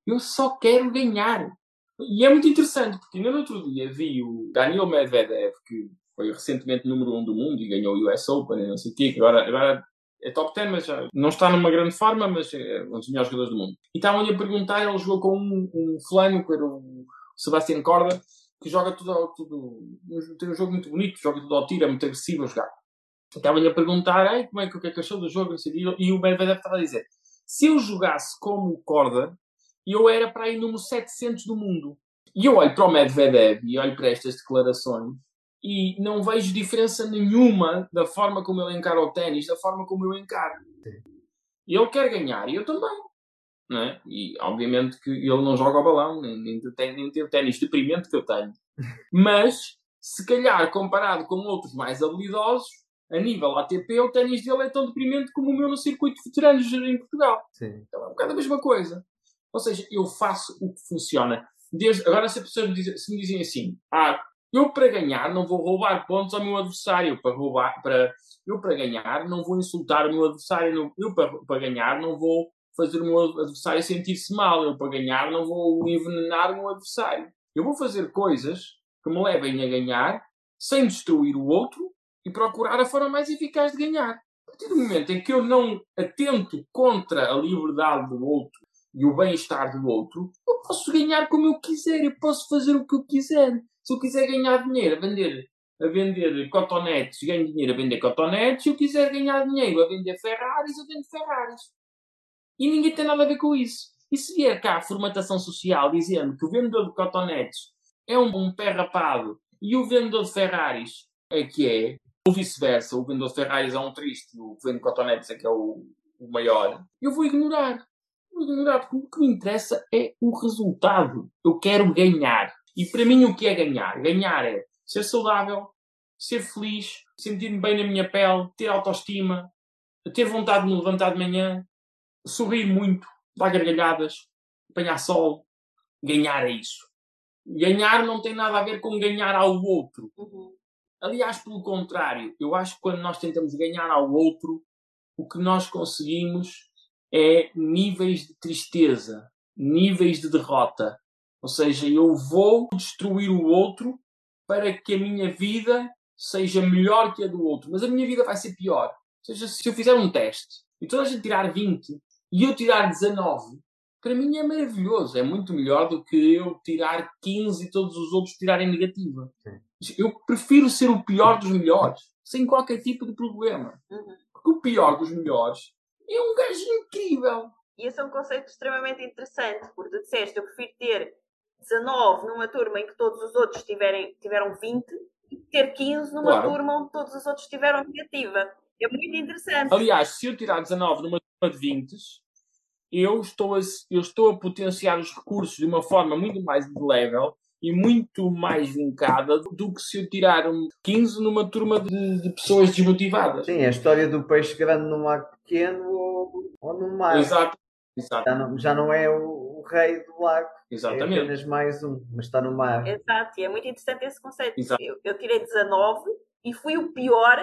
Eu só quero ganhar. E é muito interessante porque no outro dia vi o Daniel Medvedev, que foi recentemente número 1 um do mundo e ganhou o US Open e não sei o quê, que agora, agora é top 10, mas já não está numa grande forma, mas é um dos melhores jogadores do mundo. E estavam-lhe a perguntar, ele jogou com um, um que era o Sebastian Corda, que joga tudo, tudo tem um jogo muito bonito, joga tudo ao tiro, é muito agressivo a jogar. Estavam-lhe a perguntar, como é que, o que é que achou do jogo, e o Medvedev estava a dizer, se eu jogasse como o Corda, eu era para ir número 700 do mundo. E eu olho para o Medvedev e olho para estas declarações e não vejo diferença nenhuma da forma como ele encara o ténis, da forma como eu encaro. E ele quer ganhar, e eu também. Não é? E obviamente que ele não joga ao balão, nem, nem, tem, nem tem o ténis deprimente que eu tenho. Mas, se calhar, comparado com outros mais habilidosos, a nível ATP, o ténis dele é tão deprimente como o meu no circuito de veteranos em Portugal. Sim. Então é um bocado a mesma coisa. Ou seja, eu faço o que funciona. Desde, agora, se, a pessoa me diz, se me dizem assim, ah, eu, para ganhar, não vou roubar pontos ao meu adversário. Para roubar, para, eu, para ganhar, não vou insultar o meu adversário. Eu, para, para ganhar, não vou fazer o meu adversário sentir-se mal. Eu, para ganhar, não vou envenenar o meu adversário. Eu vou fazer coisas que me levem a ganhar sem destruir o outro e procurar a forma mais eficaz de ganhar. A partir do momento em que eu não atento contra a liberdade do outro e o bem-estar do outro, eu posso ganhar como eu quiser, eu posso fazer o que eu quiser. Se eu quiser ganhar dinheiro a vender, a vender cotonetes, ganho dinheiro a vender cotonetes. Se eu quiser ganhar dinheiro a vender Ferraris, eu vendo Ferraris. E ninguém tem nada a ver com isso. E se vier cá a formatação social dizendo que o vendedor de cotonetes é um, um pé rapado e o vendedor de Ferraris é que é, ou vice-versa, o vendedor de Ferraris é um triste, o que vende cotonetes é que é o, o maior, eu vou ignorar. Vou ignorar, porque o que me interessa é o resultado. Eu quero ganhar. E para mim, o que é ganhar? Ganhar é ser saudável, ser feliz, sentir-me bem na minha pele, ter autoestima, ter vontade de me levantar de manhã, sorrir muito, dar gargalhadas, apanhar sol. Ganhar é isso. Ganhar não tem nada a ver com ganhar ao outro. Uhum. Aliás, pelo contrário, eu acho que quando nós tentamos ganhar ao outro, o que nós conseguimos é níveis de tristeza, níveis de derrota, ou seja, eu vou destruir o outro para que a minha vida seja melhor que a do outro. Mas a minha vida vai ser pior. Ou seja, se eu fizer um teste e toda a gente tirar 20 e eu tirar 19, para mim é maravilhoso. É muito melhor do que eu tirar 15 e todos os outros tirarem negativa. Sim. Eu prefiro ser o pior dos melhores, sem qualquer tipo de problema. Uhum. Porque o pior dos melhores é um gajo incrível. E esse é um conceito extremamente interessante, porque tu disseste, eu prefiro ter 19 numa turma em que todos os outros tiverem, tiveram 20 e ter 15 numa claro. turma onde todos os outros tiveram negativa. É muito interessante. Aliás, se eu tirar 19 numa turma de 20, eu estou a, eu estou a potenciar os recursos de uma forma muito mais level e muito mais linkada do que se eu tirar um 15 numa turma de, de pessoas desmotivadas. Sim, a história do peixe grande no mar pequeno ou, ou no mar. Exato. Exato. Já, não, já não é o rei do lago. Exatamente. É apenas mais um, mas está no mar. Exato, e é muito interessante esse conceito. Eu, eu, tirei 19 e fui o pior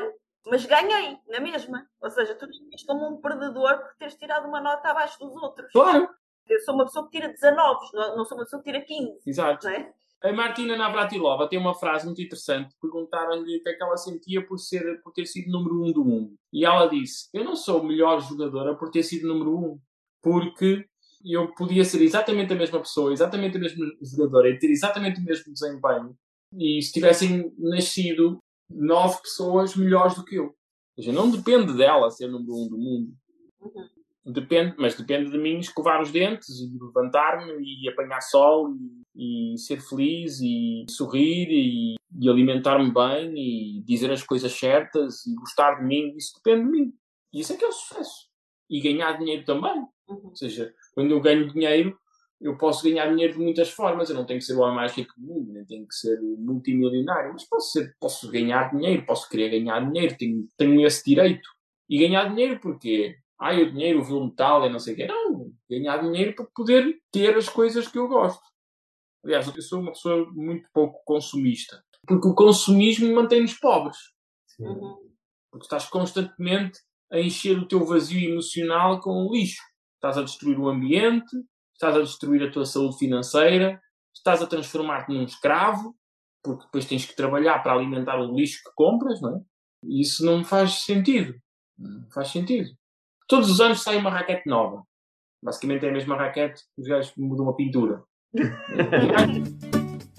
mas ganhei, na mesma. Ou seja, tu és como um perdedor por teres tirado uma nota abaixo dos outros. Claro. Eu sou uma pessoa que tira 19, não, não sou uma pessoa que tira 15. Exato. Não é? A Martina Navratilova tem uma frase muito interessante. Perguntaram-lhe o que é que ela sentia por, ser, por ter sido número um do mundo. E ela disse: Eu não sou melhor jogadora por ter sido número um, porque eu podia ser exatamente a mesma pessoa, exatamente a mesma jogadora e ter exatamente o mesmo desempenho. E se tivessem nascido nove pessoas melhores do que eu. Ou seja, não depende dela ser número um do mundo. Uhum. Depende, mas depende de mim escovar os dentes e levantar-me e apanhar sol e, e, ser feliz e sorrir e, e alimentar-me bem e dizer as coisas certas e gostar de mim. Isso depende de mim. E isso é que é o sucesso. E ganhar dinheiro também. Uhum. Ou seja, quando eu ganho dinheiro, eu posso ganhar dinheiro de muitas formas. Eu não tenho que ser o homem mais rico do mundo, nem tenho que ser multimilionário, mas posso, ser, posso ganhar dinheiro, posso querer ganhar dinheiro, tenho, tenho esse direito. E ganhar dinheiro porque, ah, o dinheiro, o metal e não sei o quê. Não, ganhar dinheiro para poder ter as coisas que eu gosto. Aliás, eu sou uma pessoa muito pouco consumista. Porque o consumismo mantém-nos pobres. Uhum. Porque estás constantemente a encher o teu vazio emocional com lixo. Estás a destruir o ambiente, estás a destruir a tua saúde financeira, estás a transformar-te num escravo, porque depois tens que trabalhar para alimentar o lixo que compras, não é? E isso não faz sentido. Não faz sentido. Todos os anos sai uma raquete nova. Basicamente é a mesma raquete, os gajos mudam a pintura.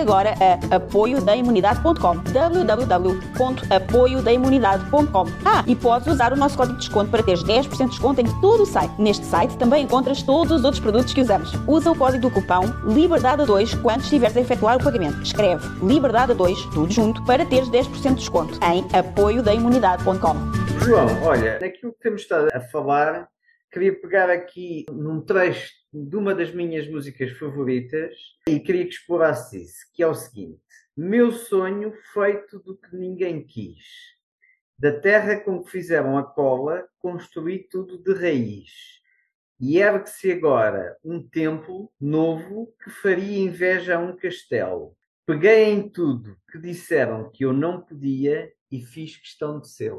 agora a apoiodaimmunidade.com www.apoiodaimmunidade.com Ah, e podes usar o nosso código de desconto para teres 10% de desconto em todo o site. Neste site também encontras todos os outros produtos que usamos. Usa o código do cupão LIBERDADE2 quando estiveres a efetuar o pagamento. Escreve LIBERDADE2, tudo junto, para teres 10% de desconto em apoiodaimmunidade.com João, olha, naquilo que temos estado a falar, queria pegar aqui num trecho de uma das minhas músicas favoritas e queria que explorasse isso, que é o seguinte: Meu sonho feito do que ninguém quis. Da terra com que fizeram a cola, construí tudo de raiz. E ergue-se agora um templo novo que faria inveja a um castelo. Peguei em tudo que disseram que eu não podia e fiz questão de ser.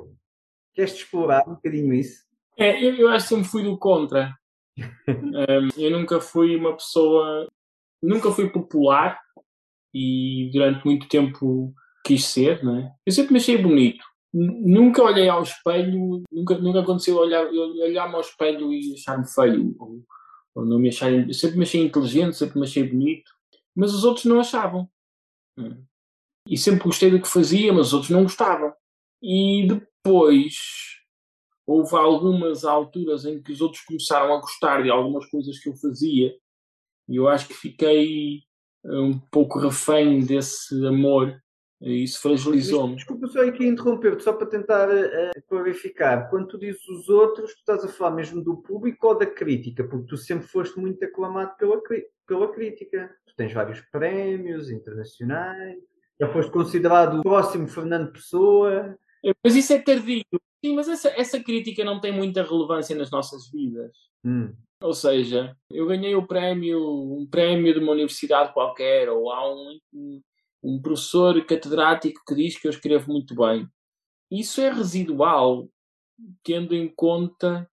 Queres explorar um bocadinho isso? É, eu, eu acho que sempre fui do contra. Eu nunca fui uma pessoa. Nunca fui popular e durante muito tempo quis ser, não é? Eu sempre me achei bonito. Nunca olhei ao espelho, nunca, nunca aconteceu olhar, olhar-me ao espelho e achar-me feio. Ou, ou, não me achar, eu sempre me achei inteligente, sempre me achei bonito. Mas os outros não achavam. E sempre gostei do que fazia, mas os outros não gostavam. E depois houve algumas alturas em que os outros começaram a gostar de algumas coisas que eu fazia e eu acho que fiquei eh, um pouco refém desse amor e isso fragilizou-me. Desculpa só aqui interromper-te, só para tentar uh, clarificar. Quando tu dizes os outros, tu estás a falar mesmo do público ou da crítica? Porque tu sempre foste muito aclamado pela, pela crítica. Tu tens vários prémios internacionais, já foste considerado o próximo Fernando Pessoa. Mas isso é tardio. Sim, mas essa, essa crítica não tem muita relevância nas nossas vidas. Hum. Ou seja, eu ganhei o prémio, um prémio de uma universidade qualquer, ou há um, um professor catedrático que diz que eu escrevo muito bem. Isso é residual, tendo em conta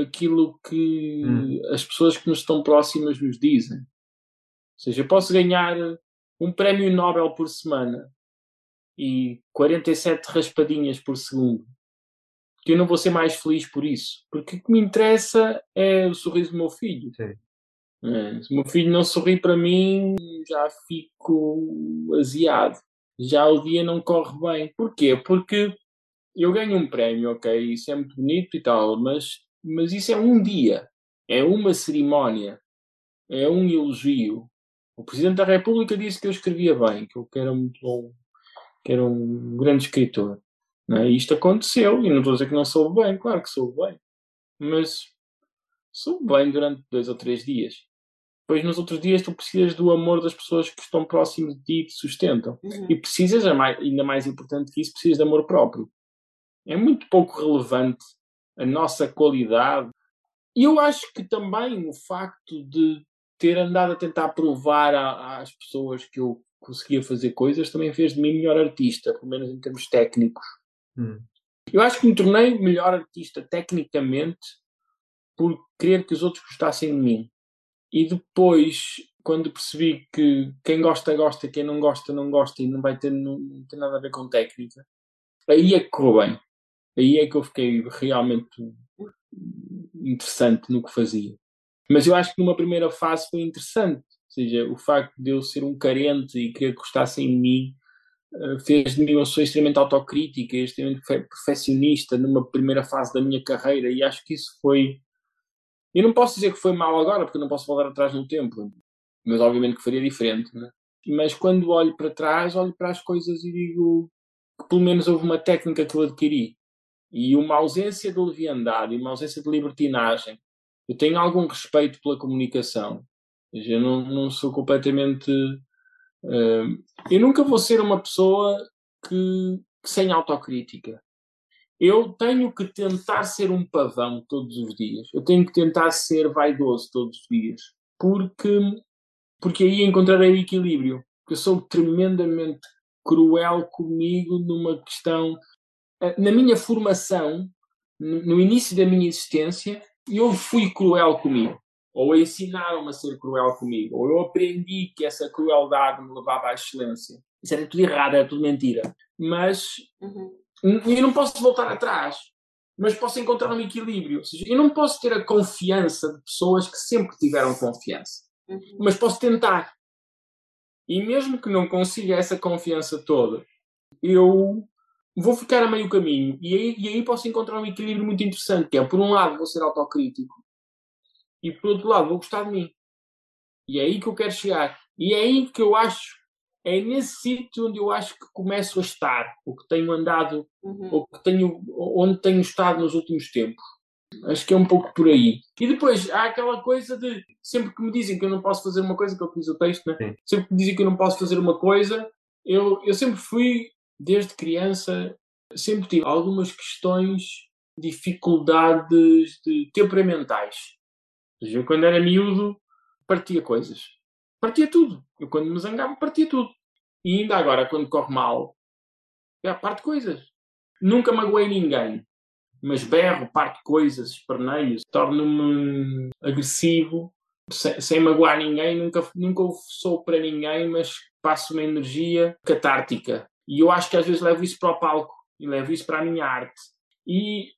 aquilo que hum. as pessoas que nos estão próximas nos dizem. Ou seja, eu posso ganhar um prémio Nobel por semana e 47 raspadinhas por segundo que eu não vou ser mais feliz por isso. Porque o que me interessa é o sorriso do meu filho. É, se o meu filho não sorri para mim, já fico aziado. Já o dia não corre bem. Porquê? Porque eu ganho um prémio, ok, isso é muito bonito e tal, mas, mas isso é um dia, é uma cerimónia, é um elogio. O Presidente da República disse que eu escrevia bem, que eu era muito bom, que era um grande escritor. Né? Isto aconteceu, e não estou a dizer que não soube bem, claro que soube bem, mas soube bem durante dois ou três dias. Depois, nos outros dias, tu precisas do amor das pessoas que estão próximas de ti e te sustentam. Uhum. E precisas, ainda mais importante que isso, precisas de amor próprio. É muito pouco relevante a nossa qualidade. E eu acho que também o facto de ter andado a tentar provar às pessoas que eu conseguia fazer coisas também fez de mim melhor artista, pelo menos em termos técnicos. Hum. Eu acho que me tornei melhor artista tecnicamente por querer que os outros gostassem de mim. E depois, quando percebi que quem gosta, gosta, quem não gosta, não gosta e não vai ter, não, não nada a ver com técnica, aí é que correu bem. Aí é que eu fiquei realmente interessante no que fazia. Mas eu acho que numa primeira fase foi interessante. Ou seja, o facto de eu ser um carente e que gostassem de mim fez de mim uma pessoa extremamente autocrítica, extremamente perfeccionista numa primeira fase da minha carreira e acho que isso foi. Eu não posso dizer que foi mal agora, porque não posso voltar atrás no tempo, mas obviamente que faria diferente. Né? Mas quando olho para trás, olho para as coisas e digo que pelo menos houve uma técnica que eu adquiri e uma ausência de leviandade uma ausência de libertinagem. Eu tenho algum respeito pela comunicação. Eu não, não sou completamente eu nunca vou ser uma pessoa que, que sem autocrítica. Eu tenho que tentar ser um pavão todos os dias. Eu tenho que tentar ser vaidoso todos os dias. Porque, porque aí encontrarei o equilíbrio. Eu sou tremendamente cruel comigo numa questão. Eh, na minha formação, no início da minha existência, eu fui cruel comigo ou ensinaram-me a ser cruel comigo, ou eu aprendi que essa crueldade me levava à excelência. Isso era tudo errado, era tudo mentira. Mas uhum. eu não posso voltar atrás, mas posso encontrar um equilíbrio. Ou seja, eu não posso ter a confiança de pessoas que sempre tiveram confiança, uhum. mas posso tentar. E mesmo que não consiga essa confiança toda, eu vou ficar a meio caminho. E aí, e aí posso encontrar um equilíbrio muito interessante, que é, por um lado, vou ser autocrítico, e por outro lado vou gostar de mim. E é aí que eu quero chegar. E é aí que eu acho, é nesse sítio onde eu acho que começo a estar, o que tenho andado, uhum. ou que tenho, onde tenho estado nos últimos tempos. Acho que é um pouco por aí. E depois há aquela coisa de sempre que me dizem que eu não posso fazer uma coisa, que eu fiz o texto, né? sempre que me dizem que eu não posso fazer uma coisa, eu, eu sempre fui, desde criança, sempre tive algumas questões, dificuldades de temperamentais eu, quando era miúdo, partia coisas. Partia tudo. Eu, quando me zangava, partia tudo. E ainda agora, quando corre mal, já parte coisas. Nunca magoei ninguém. Mas berro, parto coisas, esperneio, torno-me agressivo, sem, sem, magoar ninguém. Nunca, nunca sou para ninguém, mas passo uma energia catártica. E eu acho que às vezes levo isso para o palco e levo isso para a minha arte. E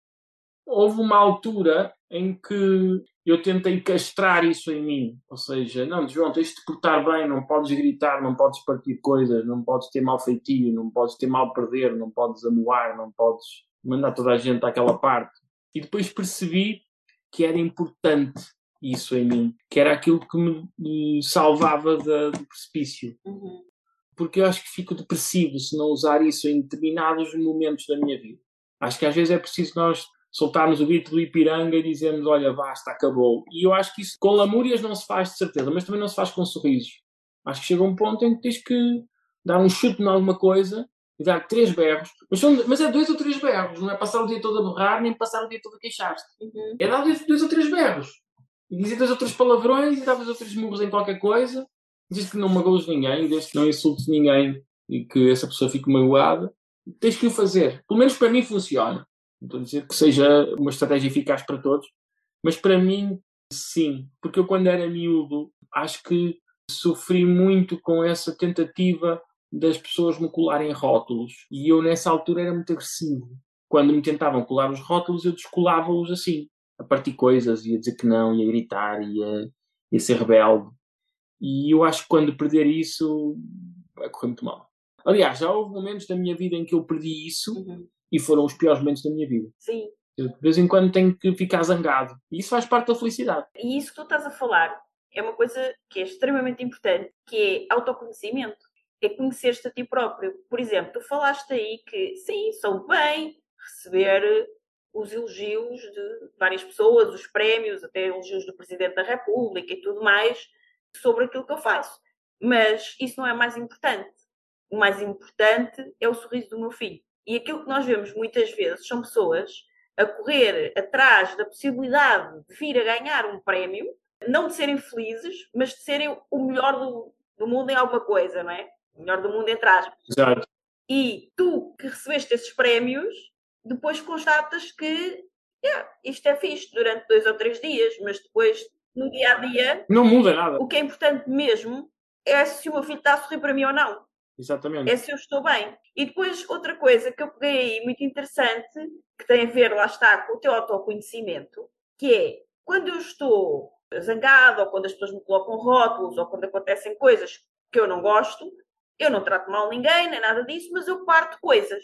houve uma altura em que eu tentei castrar isso em mim. Ou seja, não, João, tens de te portar bem, não podes gritar, não podes partir coisas, não podes ter mal feitio, não podes ter mal perder, não podes amoar, não podes mandar toda a gente àquela parte. E depois percebi que era importante isso em mim, que era aquilo que me salvava da, do precipício. Uhum. Porque eu acho que fico depressivo se não usar isso em determinados momentos da minha vida. Acho que às vezes é preciso nós soltarmos o grito do Ipiranga e dizermos: Olha, basta, acabou. E eu acho que isso com lamúrias não se faz de certeza, mas também não se faz com sorrisos. Acho que chega um ponto em que tens que dar um chute em alguma coisa e dar três berros. Mas, são, mas é dois ou três berros, não é passar o dia todo a berrar nem passar o dia todo a queixar-te. Uhum. É dar dois, dois ou três berros. E dizer dois ou três palavrões e dar dois ou três murros em qualquer coisa. Diz que não magoas ninguém, desde que não insultes ninguém e que essa pessoa fique magoada. Tens que o fazer. Pelo menos para mim funciona. Não estou a dizer que seja uma estratégia eficaz para todos, mas para mim, sim. Porque eu, quando era miúdo, acho que sofri muito com essa tentativa das pessoas me colarem rótulos. E eu, nessa altura, era muito agressivo. Quando me tentavam colar os rótulos, eu descolava-os assim, a partir coisas, ia dizer que não, ia gritar, ia, ia ser rebelde. E eu acho que quando perder isso, vai correr muito mal. Aliás, já houve momentos da minha vida em que eu perdi isso Uhum. E foram os piores momentos da minha vida. Sim. Eu, de vez em quando tenho que ficar zangado. E isso faz parte da felicidade. E isso que tu estás a falar é uma coisa que é extremamente importante, que é autoconhecimento. É conhecer-te a ti próprio. Por exemplo, tu falaste aí que sim, sou bem receber os elogios de várias pessoas, os prémios, até elogios do Presidente da República e tudo mais sobre aquilo que eu faço. Mas isso não é mais importante. O mais importante é o sorriso do meu filho. E aquilo que nós vemos muitas vezes são pessoas a correr atrás da possibilidade de vir a ganhar um prémio, não de serem felizes, mas de serem o melhor do, do mundo em alguma coisa, não é? O melhor do mundo entre aspas. Exato. E tu que recebeste esses prémios, depois constatas que yeah, isto é fixe durante dois ou três dias, mas depois, no dia a dia, Não muda nada. o que é importante mesmo é se o meu filho está a sorrir para mim ou não Exatamente. é se eu estou bem. E depois, outra coisa que eu peguei aí muito interessante, que tem a ver, lá está, com o teu autoconhecimento, que é quando eu estou zangada, ou quando as pessoas me colocam rótulos, ou quando acontecem coisas que eu não gosto, eu não trato mal ninguém, nem nada disso, mas eu parto coisas.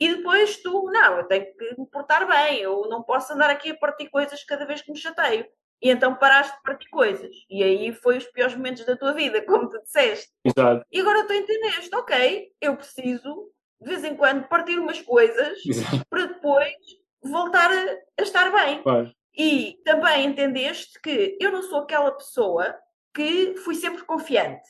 E depois tu, não, eu tenho que me portar bem, eu não posso andar aqui a partir coisas cada vez que me chateio. E então paraste de partir coisas. E aí foi os piores momentos da tua vida, como tu disseste. Exato. E agora tu entendeste, ok, eu preciso de vez em quando partir umas coisas Exato. para depois voltar a, a estar bem. Claro. E também entendeste que eu não sou aquela pessoa que fui sempre confiante.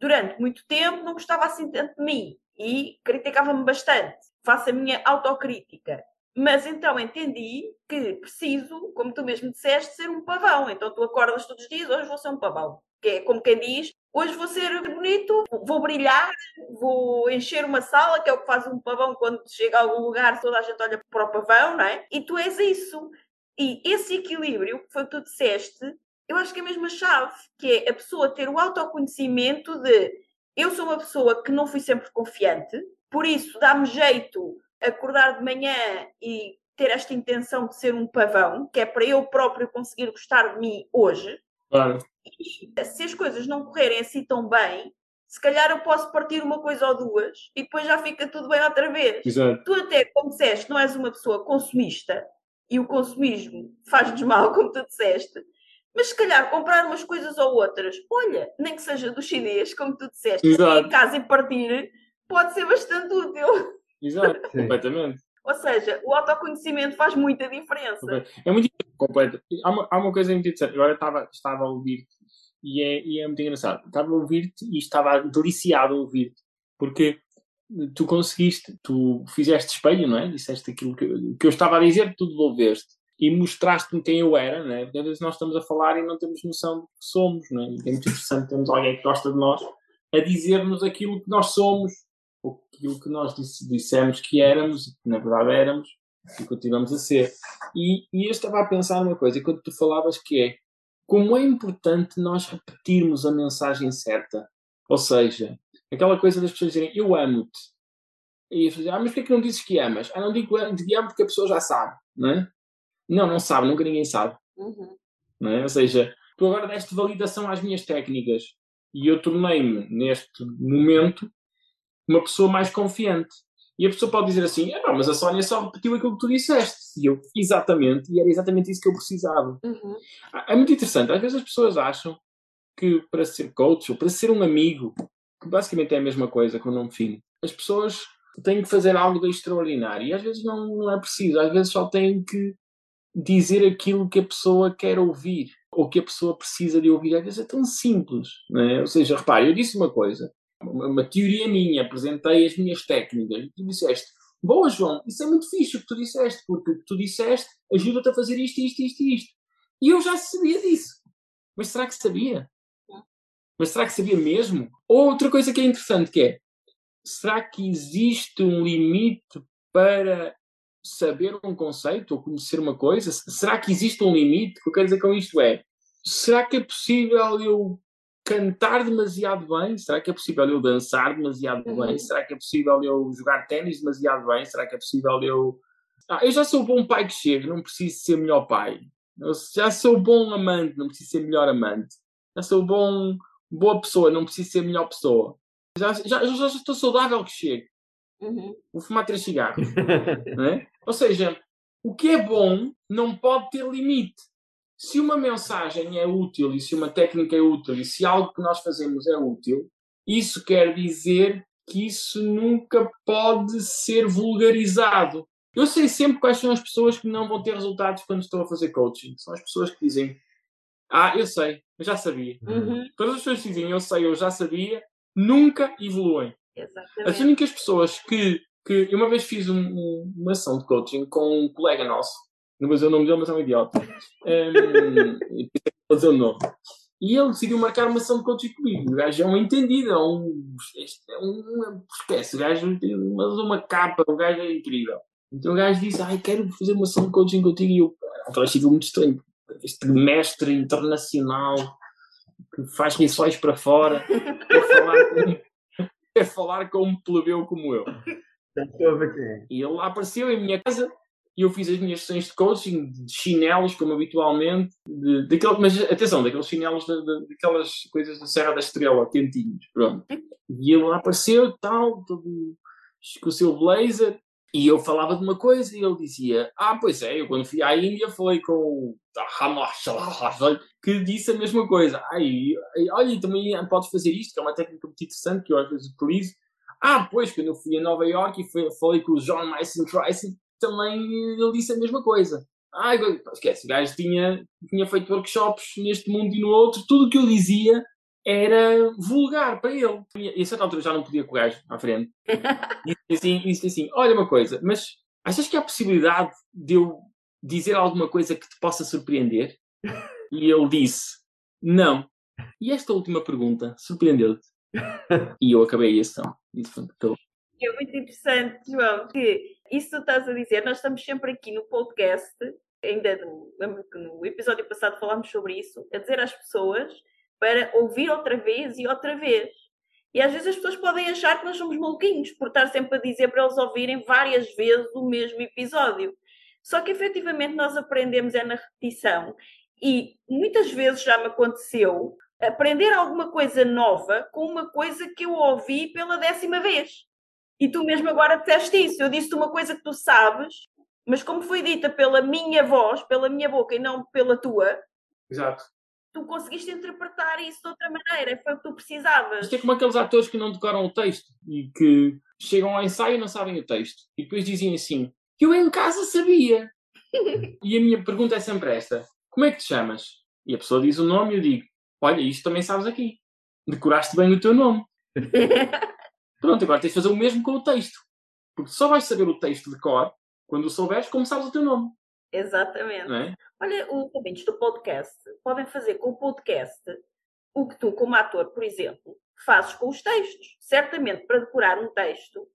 Durante muito tempo não gostava assim tanto de mim e criticava-me bastante. Faço a minha autocrítica. Mas então entendi que preciso, como tu mesmo disseste, ser um pavão. Então tu acordas todos os dias, hoje vou ser um pavão. Que é como quem diz, hoje vou ser bonito, vou brilhar, vou encher uma sala, que é o que faz um pavão quando chega a algum lugar, toda a gente olha para o pavão, não é? E tu és isso. E esse equilíbrio, que foi o que tu disseste, eu acho que é a mesma chave, que é a pessoa ter o autoconhecimento de eu sou uma pessoa que não fui sempre confiante, por isso dá-me jeito acordar de manhã e ter esta intenção de ser um pavão, que é para eu próprio conseguir gostar de mim hoje. Claro. E se as coisas não correrem assim tão bem, se calhar eu posso partir uma coisa ou duas e depois já fica tudo bem outra vez. Exato. Tu até, como disseste, não és uma pessoa consumista e o consumismo faz-nos mal, como tu disseste. Mas se calhar comprar umas coisas ou outras, olha, nem que seja do chinês, como tu disseste, Exato. em casa e partir, pode ser bastante útil. Exato. Sim. Completamente. Ou seja, o autoconhecimento faz muita diferença. É muito completo. Há uma, há uma coisa muito interessante. Agora eu estava, estava a ouvir-te e é, e é muito engraçado. Estava a ouvir-te e estava deliciado a ouvir-te. Porque tu conseguiste, tu fizeste espelho, não é? Disseste aquilo que, que eu estava a dizer, tu devolveste. E mostraste-me quem eu era, não é? Porque às vezes nós estamos a falar e não temos noção do que somos, não é? E é muito interessante termos alguém que gosta de nós a dizer-nos aquilo que nós somos, aquilo que nós disse, dissemos que éramos, e que na verdade éramos, e continuamos a ser. E, e eu estava a pensar uma coisa, quando tu falavas que é como é importante nós repetirmos a mensagem certa. Ou seja, aquela coisa das pessoas dizerem eu amo-te. E as pessoas dizem, ah, mas porquê que não dizes que amas? Ah, não digo que amo porque a pessoa já sabe, não é? Não, não sabe, nunca ninguém sabe. Uhum. Não é? Ou seja, tu agora deste validação às minhas técnicas e eu tornei-me, neste momento, uma pessoa mais confiante. E a pessoa pode dizer assim: ah, mas a Sónia só repetiu aquilo que tu disseste. E eu, exatamente, e era exatamente isso que eu precisava. Uhum. É muito interessante. Às vezes as pessoas acham que para ser coach ou para ser um amigo, que basicamente é a mesma coisa com o nome fino, as pessoas têm que fazer algo de extraordinário. E às vezes não, não é preciso. Às vezes só têm que dizer aquilo que a pessoa quer ouvir ou que a pessoa precisa de ouvir. Às vezes é tão simples. Não é? Ou seja, repare, eu disse uma coisa uma, uma teoria minha, apresentei as minhas técnicas, e tu disseste, boa João, isso é muito fixe o que tu disseste, porque o que tu disseste ajuda-te a fazer isto, isto, isto e isto. E eu já sabia disso. Mas será que sabia? Mas será que sabia mesmo? Outra coisa que é interessante que é, será que existe um limite para saber um conceito ou conhecer uma coisa? Será que existe um limite? O que eu quero dizer com isto é, será que é possível eu cantar demasiado bem? Será que é possível eu dançar demasiado uhum. bem? Será que é possível eu jogar ténis demasiado bem? Será que é possível eu. Ah, eu já sou bom pai que chega, não preciso ser melhor pai. Eu já sou bom amante, não preciso ser melhor amante. Já sou bom, boa pessoa, não preciso ser melhor pessoa. Já, já, já, já estou saudável que chego. Uhum. Vou fumar três cigarros. é? Ou seja, o que é bom não pode ter limite se uma mensagem é útil e se uma técnica é útil e se algo que nós fazemos é útil, isso quer dizer que isso nunca pode ser vulgarizado. Eu sei sempre quais são as pessoas que não vão ter resultados quando estou a fazer coaching. São as pessoas que dizem: Ah, eu sei, eu já sabia. Uhum. Todas as pessoas que dizem eu sei, eu já sabia, nunca evoluem. Exatamente. As únicas pessoas que. que eu uma vez fiz um, um, uma ação de coaching com um colega nosso não vou dizer o nome dele, mas é um idiota. Um, vou dizer o nome. E ele decidiu marcar uma ação de coaching comigo. O gajo é um entendido, é um, é uma espécie. O gajo tem uma, capa, o gajo é incrível. Então o gajo disse: Ai, quero fazer uma ação de coaching contigo. E eu, então achei muito estranho. Este mestre internacional que faz rissóis para fora, quer falar, com, quer falar com um plebeu como eu. E ele lá apareceu em minha casa e eu fiz as minhas sessões de coaching de chinelos, como habitualmente, de, daquele, mas atenção, daqueles chinelos, de, de, daquelas coisas da Serra da Estrela, quentinhos, pronto. E ele apareceu, tal, todo, com o seu blazer, e eu falava de uma coisa e ele dizia: Ah, pois é, eu quando fui à Índia falei com o que disse a mesma coisa. Ai, olha, também podes fazer isto, que é uma técnica muito interessante que eu às vezes utilizo. Ah, pois, quando eu fui a Nova York e falei com o John Mason Trice, também ele disse a mesma coisa. Ah, esquece, o gajo tinha, tinha feito workshops neste mundo e no outro, tudo o que eu dizia era vulgar para ele. E a certa altura já não podia com o gajo à frente. E disse assim, disse assim: Olha uma coisa, mas achas que há possibilidade de eu dizer alguma coisa que te possa surpreender? E ele disse: Não. E esta última pergunta surpreendeu-te? E eu acabei a sessão. É muito interessante, João, que isso que tu estás a dizer, nós estamos sempre aqui no podcast, ainda no, no episódio passado falámos sobre isso, a dizer às pessoas para ouvir outra vez e outra vez. E às vezes as pessoas podem achar que nós somos maluquinhos por estar sempre a dizer para eles ouvirem várias vezes o mesmo episódio. Só que efetivamente nós aprendemos é na repetição. E muitas vezes já me aconteceu aprender alguma coisa nova com uma coisa que eu ouvi pela décima vez. E tu mesmo agora disseste isso. Eu disse-te uma coisa que tu sabes, mas como foi dita pela minha voz, pela minha boca e não pela tua. Exato. Tu conseguiste interpretar isso de outra maneira, foi o que tu precisavas. Isto é como aqueles atores que não decoram o texto e que chegam ao ensaio e não sabem o texto. E depois dizem assim: Eu em casa sabia. e a minha pergunta é sempre esta: Como é que te chamas? E a pessoa diz o nome e eu digo: Olha, isto também sabes aqui. Decoraste bem o teu nome. Pronto, agora tens de fazer o mesmo com o texto. Porque só vais saber o texto de cor quando o souberes como sabes o teu nome. Exatamente. É? Olha, os ouvintes do podcast podem fazer com o podcast o que tu, como ator, por exemplo, fazes com os textos. Certamente, para decorar um texto,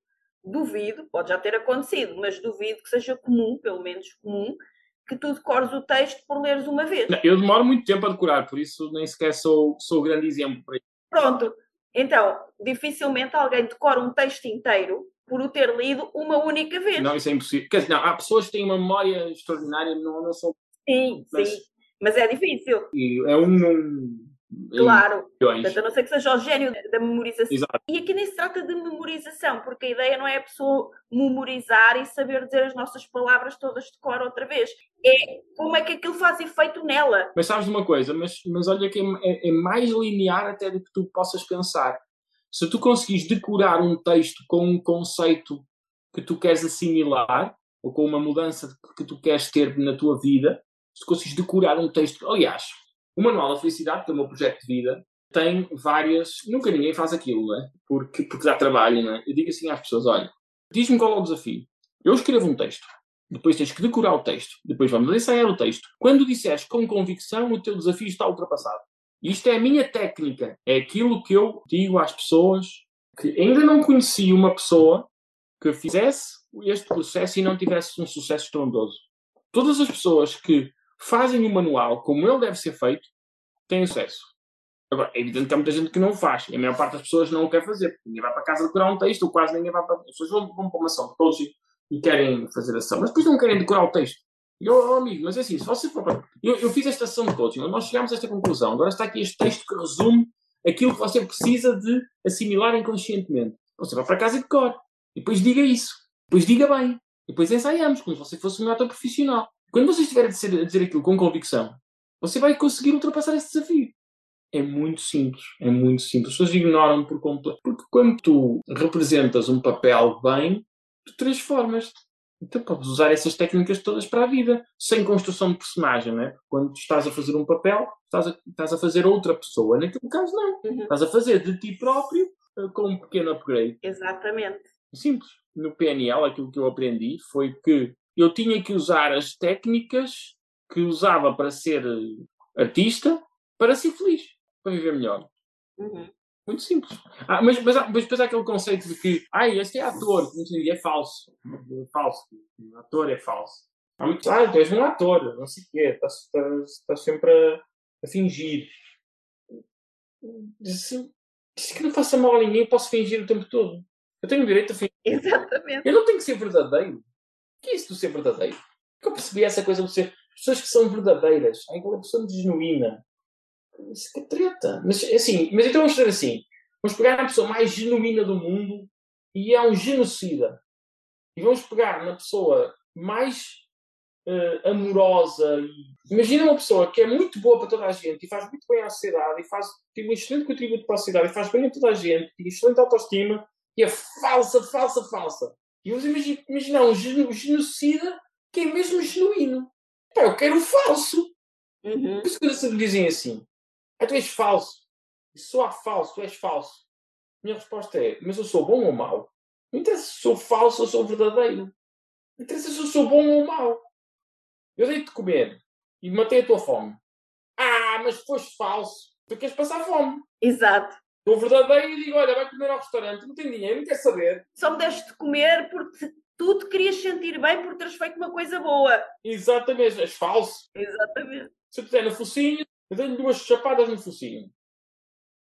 duvido, pode já ter acontecido, mas duvido que seja comum, pelo menos comum, que tu decores o texto por leres uma vez. Não, eu demoro muito tempo a decorar, por isso nem sequer sou, sou grande exemplo para isso. Pronto, então, dificilmente alguém decora um texto inteiro por o ter lido uma única vez. Não, isso é impossível. Quer dizer, não, há pessoas que têm uma memória extraordinária, não, não são. Sim, Mas- sim. Mas é difícil, e É um num. Claro. Portanto, a não ser que seja o gênio da memorização. Exato. E aqui nem se trata de memorização, porque a ideia não é a pessoa memorizar e saber dizer as nossas palavras todas de cor outra vez. É como é que aquilo faz efeito nela. Mas sabes de uma coisa, mas, mas olha que é, é- é mais linear até do que tu possas pensar. Se tu conseguires decorar um texto com um conceito que tu queres assimilar, ou com uma mudança que tu queres ter na tua vida, se tu conseguires decorar um texto. Aliás, o Manual da Felicidade, que é o meu projeto de vida, tem várias. Nunca ninguém faz aquilo, não é? Porque, porque dá trabalho, não é? Eu digo assim às pessoas: olha, diz-me qual é o desafio. Eu escrevo um texto. Depois tens que decorar o texto. Depois vamos ensaiar o texto. Quando disseres com convicção, o teu desafio está ultrapassado. Isto é a minha técnica. É aquilo que eu digo às pessoas que ainda não conheci uma pessoa que fizesse este processo e não tivesse um sucesso estrondoso. Todas as pessoas que fazem o manual como ele deve ser feito têm sucesso. Agora, é evidente que há muita gente que não faz. E a maior parte das pessoas não o quer fazer. Ninguém vai para casa decorar um texto, ou quase ninguém vai para. As pessoas vão, para uma ação de coaching e querem fazer ação, mas depois não querem decorar o texto. E, oh, oh, amigo, mas é assim, se você for para... eu, eu fiz esta ação de coaching, nós chegámos a esta conclusão. Agora está aqui este texto que resume aquilo que você precisa de assimilar inconscientemente. Você vai para casa e decora. E depois diga isso. Depois diga bem. E depois ensaiamos, como se você fosse um ator profissional. Quando você estiver a dizer, a dizer aquilo com convicção, você vai conseguir ultrapassar esse desafio. É muito simples. É muito simples. As pessoas ignoram por completo. Porque quando tu representas um papel bem, tu transformas-te. Então podes usar essas técnicas todas para a vida, sem construção de personagem, não é? Quando estás a fazer um papel, estás a, estás a fazer outra pessoa. Naquele caso, não. Uhum. Estás a fazer de ti próprio eh, com um pequeno upgrade. Exatamente. Simples. No PNL, aquilo que eu aprendi foi que eu tinha que usar as técnicas que usava para ser artista para ser feliz, para viver melhor. Uhum. Muito simples. Ah, mas, mas, mas depois há aquele conceito de que, ai, este é ator, é falso. É falso. O ator é falso. Há muitos, ah, tu és um ator, não sei o quê, estás, estás, estás sempre a, a fingir. Diz assim, diz que não faça mal a ninguém, eu posso fingir o tempo todo. Eu tenho o direito a fingir. Exatamente. Eu não tenho que ser verdadeiro. Que é isso de ser verdadeiro? Porque eu percebi essa coisa de ser pessoas que são verdadeiras. Aquela pessoa genuína. Isso que treta. Mas assim, mas então vamos fazer assim. Vamos pegar na pessoa mais genuína do mundo e é um genocida. E vamos pegar na pessoa mais eh, amorosa. E... Imagina uma pessoa que é muito boa para toda a gente e faz muito bem à sociedade e faz, tem um excelente contributo para a sociedade e faz bem a toda a gente, tem excelente autoestima e é falsa, falsa, falsa. E vamos imagi- imaginar um geno- genocida que é mesmo genuíno. Pá, eu quero o falso. Uhum. Por isso que sempre dizem assim: ah, tu és falso. Sou a falso, tu és falso. Minha resposta é: mas eu sou bom ou mau? Não interessa se sou falso ou sou verdadeiro. Não interessa se eu sou bom ou mau. Eu dei-te de comer e matei a tua fome. Ah, mas foste falso. Tu queres passar fome. Exato. Sou verdadeiro e digo: olha, vai comer ao restaurante, não tenho dinheiro, não quer saber. Só me deste de comer porque tu te querias sentir bem por teres feito uma coisa boa. Exatamente, és falso. Exatamente. Se eu puser no focinho, eu dei-lhe duas chapadas no focinho.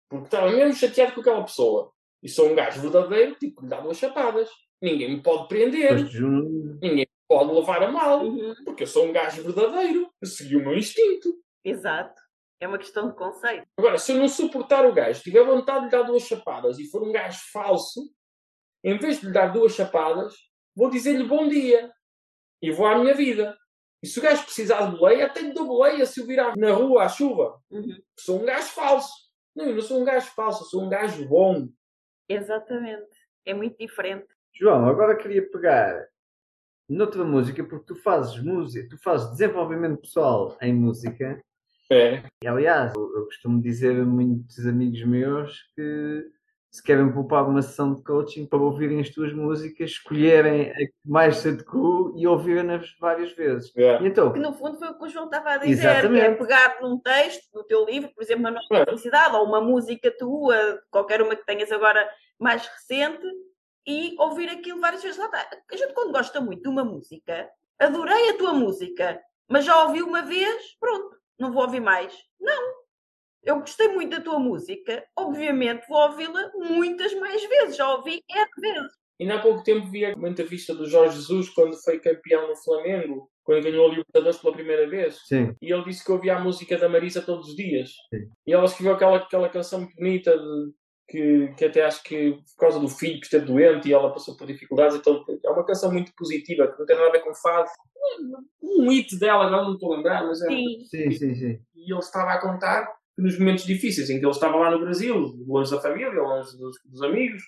Porque estava mesmo chateado com aquela pessoa. E sou um gajo verdadeiro, tipo, lhe dá duas chapadas. Ninguém me pode prender. Ninguém me pode levar a mal. Uhum. Porque eu sou um gajo verdadeiro. Eu segui o meu instinto. Exato. É uma questão de conceito. Agora, se eu não suportar o gajo, tiver vontade de lhe dar duas chapadas e for um gajo falso, em vez de lhe dar duas chapadas, vou dizer-lhe bom dia. E vou à minha vida. E se o gajo precisar de boleia, até lhe dou boleia se eu virar na rua à chuva. Uhum. Sou um gajo falso. Não, eu não sou um gajo falso, eu sou um gajo bom. Exatamente. É muito diferente. João, agora queria pegar noutra música, porque tu fazes música, tu fazes desenvolvimento pessoal em música. É. E, aliás, eu, eu costumo dizer a muitos amigos meus que se querem poupar uma sessão de coaching para ouvirem as tuas músicas, escolherem a que mais se adequa e ouvirem-nas várias vezes. é. E então, Que no fundo foi o que o João estava a dizer, que é pegar num texto do teu livro, por exemplo, Manual da É. Felicidade, ou uma música tua, qualquer uma que tenhas agora mais recente, e ouvir aquilo várias vezes. Lá está. A gente quando gosta muito de uma música, adorei a tua música, mas já ouvi uma vez, pronto, não vou ouvir mais. Não. Eu gostei muito da tua música, obviamente vou ouvi-la muitas mais vezes, já ouvi N vezes. Ainda há pouco tempo vi uma entrevista do Jorge Jesus quando foi campeão no Flamengo, quando ganhou a Libertadores pela primeira vez. Sim. E ele disse que ouvia a música da Marisa todos os dias. Sim. E ela escreveu aquela, aquela canção muito bonita de, que, que até acho que por causa do filho que esteve doente e ela passou por dificuldades, então é uma canção muito positiva, que não tem nada a ver com fado. Um hit dela, agora não estou a lembrar, mas é. Sim. Sim, sim, sim. E ele estava a contar que nos momentos difíceis em que ele estava lá no Brasil, longe da família, longe dos, dos amigos,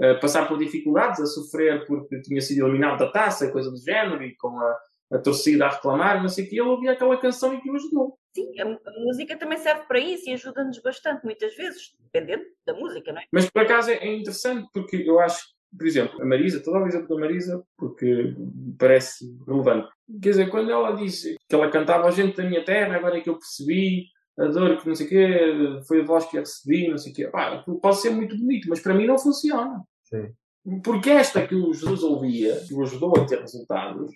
a passar por dificuldades, a sofrer porque tinha sido eliminado da taça, coisa do género, e com a, a torcida a reclamar, não sei o que, ele ouvia aquela canção e que o ajudou. Sim, a, a música também serve para isso e ajuda-nos bastante, muitas vezes, dependendo da música, não é? Mas por acaso é, é interessante porque eu acho, por exemplo, a Marisa, estou a dar o exemplo da Marisa porque me parece relevante. Quer dizer, quando ela disse que ela cantava a gente da minha terra, agora é que eu percebi, a dor que não sei o quê, foi a voz que eu recebi, não sei o quê. Pá, pode ser muito bonito, mas para mim não funciona. Sim. Porque esta que o Jesus ouvia, que o ajudou a ter resultados,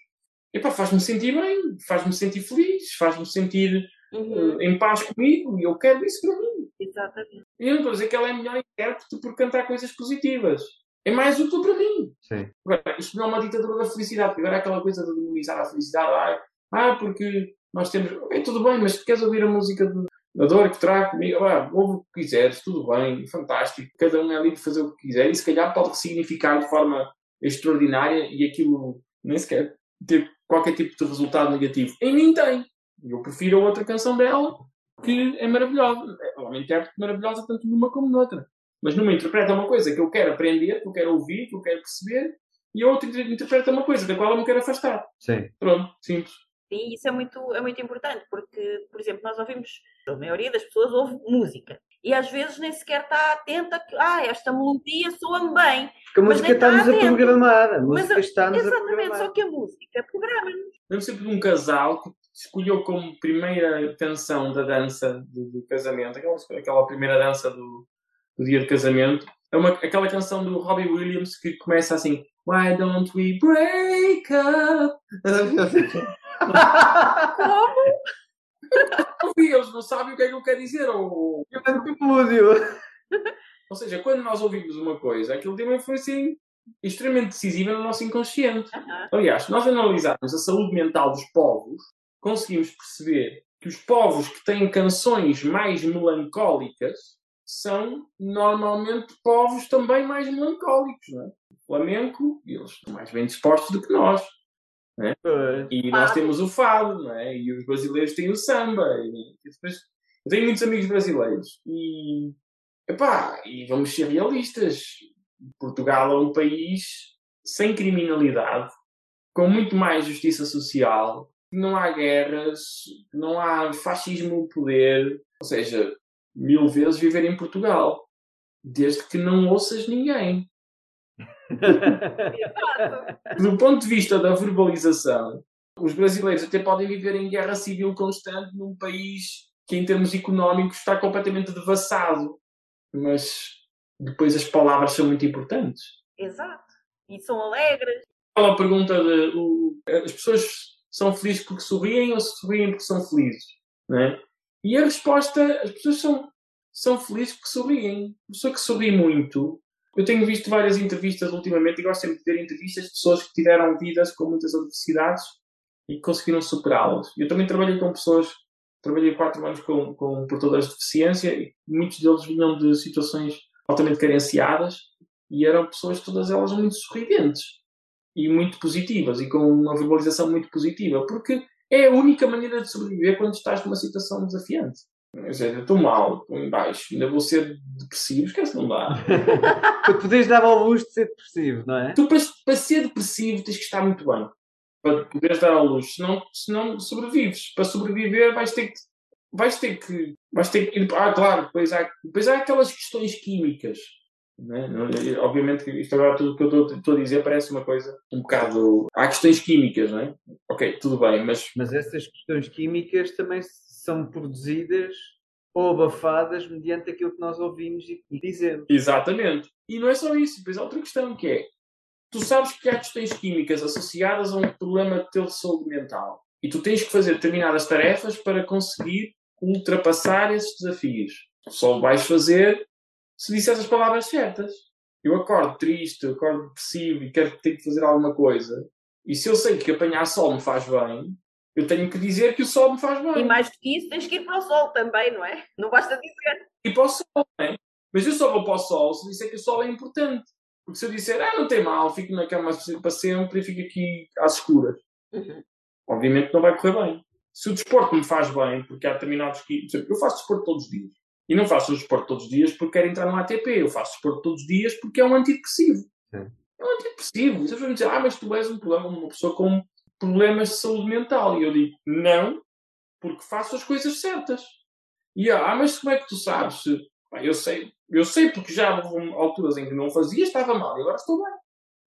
epá, faz-me sentir bem, faz-me sentir feliz, faz-me sentir Uhum. em paz comigo e eu quero isso para mim. Exatamente. E eu não estou a dizer que ela é a melhor intérprete por cantar coisas positivas. É mais útil para mim. Sim. Agora, isto não é uma ditadura da felicidade, porque agora é aquela coisa de demonizar a felicidade. Ah, ah, porque nós temos. Ok, tudo bem, mas se queres ouvir a música de, da dor que trago comigo, ah, ouve o que quiseres, tudo bem, fantástico. Cada um é livre de fazer o que quiser e se calhar pode ressignificar de forma extraordinária e aquilo nem sequer ter qualquer tipo de resultado negativo. Em mim tem. Eu prefiro a outra canção dela, que é maravilhosa. É uma intérprete maravilhosa tanto numa como noutra. Mas numa interpreta uma coisa que eu quero aprender, que eu quero ouvir, que eu quero perceber, e a outra interpreta uma coisa da qual eu me quero afastar. Sim. Pronto, simples. Sim, isso é muito, é muito importante, porque, por exemplo, nós ouvimos, a maioria das pessoas ouve música. E às vezes nem sequer está atenta que, ah, esta melodia soa-me bem. Porque a Mas música nem está está-nos a programar. A música está-nos a Exatamente, programar. só que a música programa-nos. Lembro sempre de um casal que escolheu como primeira canção da dança do, do casamento, aquela, aquela primeira dança do, do dia de casamento, é uma, aquela canção do Robbie Williams que começa assim Why don't we break up? Como? E eles não sabem o que é que eu quero dizer. Ou, Múdio. ou seja, quando nós ouvimos uma coisa, aquilo tem uma influência extremamente decisiva no nosso inconsciente. Aham. Aliás, se nós analisarmos a saúde mental dos povos, conseguimos perceber que os povos que têm canções mais melancólicas são normalmente povos também mais melancólicos. Não é? O flamenco, eles estão mais bem dispostos do que nós. E nós temos o fado, é? E os brasileiros têm o samba. E depois, eu tenho muitos amigos brasileiros. E, epá, e vamos ser realistas. Portugal é um país sem criminalidade, com muito mais justiça social, não há guerras, não há fascismo no poder. Ou seja, mil vezes viver em Portugal. Desde que não ouças ninguém. Do ponto de vista da verbalização, os brasileiros até podem viver em guerra civil constante num país que, em termos económicos, está completamente devassado. Mas depois as palavras são muito importantes. Exato. E são alegres. Aquela pergunta de o- as pessoas são felizes porque sorriem ou sorriem porque são felizes? Não é? E a resposta, as pessoas são, são felizes porque sorriem. A pessoa que sorri muito. Eu tenho visto várias entrevistas ultimamente e gosto sempre de ver entrevistas de pessoas que tiveram vidas com muitas adversidades e conseguiram superá-las. Eu também trabalhei com pessoas, trabalhei quatro anos com, com portadores de deficiência e muitos deles vinham de situações altamente carenciadas e eram pessoas, todas elas muito sorridentes e muito positivas e com uma verbalização muito positiva, porque é a única maneira de sobreviver quando estás numa situação desafiante. Ou seja, estou mal, estou em baixo, ainda vou ser depressivo, esquece, não dá. Para poderes dar ao luxo de ser depressivo, não é? Tu, para, para ser depressivo, tens que estar muito bem. Para poderes dar ao luxo. Senão, senão sobrevives. Para sobreviver, vais ter que. Vais ter que. Vais ter que. Ah, claro, depois há, depois há aquelas questões químicas. Né? Obviamente, que isto agora tudo que eu estou- a dizer parece uma coisa um bocado. Há questões químicas, não é? Ok, tudo bem, mas Mas essas questões químicas também são produzidas ou abafadas mediante aquilo que nós ouvimos e dizemos. Exatamente. E não é só isso. Depois há outra questão que é: tu sabes que há questões químicas associadas a um problema teu de saúde mental. E tu tens que fazer determinadas tarefas para conseguir ultrapassar esses desafios. Só o vais fazer se disseres as palavras certas. eu acordo triste, eu acordo depressivo e quero ter que fazer alguma coisa, e se eu sei que apanhar sol me faz bem, eu tenho que dizer que o sol me faz bem. E mais do que isso, tens que ir para o sol também, não é? Não basta dizer. E para o sol, não é? Mas eu só vou para o sol se disser que o sol é importante. Porque se eu disser, ah, não tem mal, fico na cama para sempre e fico aqui às escuras, Uhum. obviamente não vai correr bem. Se o desporto me faz bem, porque há determinados que. Eu faço desporto todos os dias. E não faço o desporto todos os dias porque quero entrar no ATP. Eu faço desporto todos os dias porque é um antidepressivo. Sim. É um antidepressivo. E as pessoas vão dizer, ah, mas tu és um problema, uma pessoa com problemas de saúde mental. E eu digo, não, porque faço as coisas certas. E ah, mas como é que tu sabes? Eu sei, eu sei porque já houve alturas em que não fazia, estava mal e agora estou bem.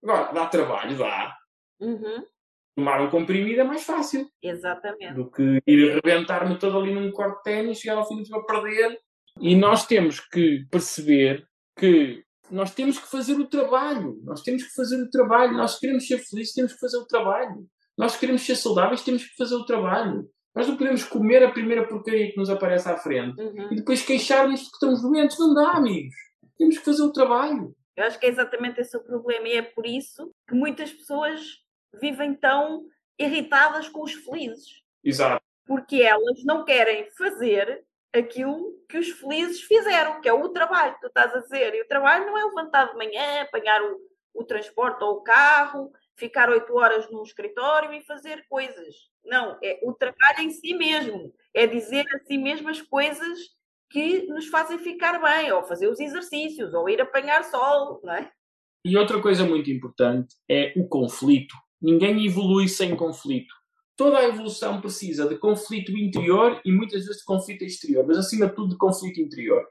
Agora, dá trabalho, dá. Uhum. Tomar um comprimido é mais fácil Exatamente. do que ir arrebentar-me todo ali num corte de ténis, chegar ao fim do dia a perder. E nós temos que perceber que nós temos que fazer o trabalho. Nós temos que fazer o trabalho. Nós queremos ser felizes, temos que fazer o trabalho. Nós queremos ser saudáveis, temos que fazer o trabalho. Nós não podemos comer a primeira porcaria que nos aparece à frente Uhum. e depois queixar-nos de que estamos doentes. Não dá, amigos. Temos que fazer o trabalho. Eu acho que é exatamente esse o problema e é por isso que muitas pessoas vivem tão irritadas com os felizes. Exato. Porque elas não querem fazer aquilo que os felizes fizeram, que é o trabalho que tu estás a dizer. E o trabalho não é levantar de manhã, apanhar o, o transporte ou o carro, ficar oito horas num escritório e fazer coisas. Não, é o trabalho em si mesmo. É dizer a si mesmo as coisas que nos fazem ficar bem, ou fazer os exercícios, ou ir apanhar sol, não é? E outra coisa muito importante é o conflito. Ninguém evolui sem conflito. Toda a evolução precisa de conflito interior e muitas vezes de conflito exterior, mas acima de tudo de conflito interior.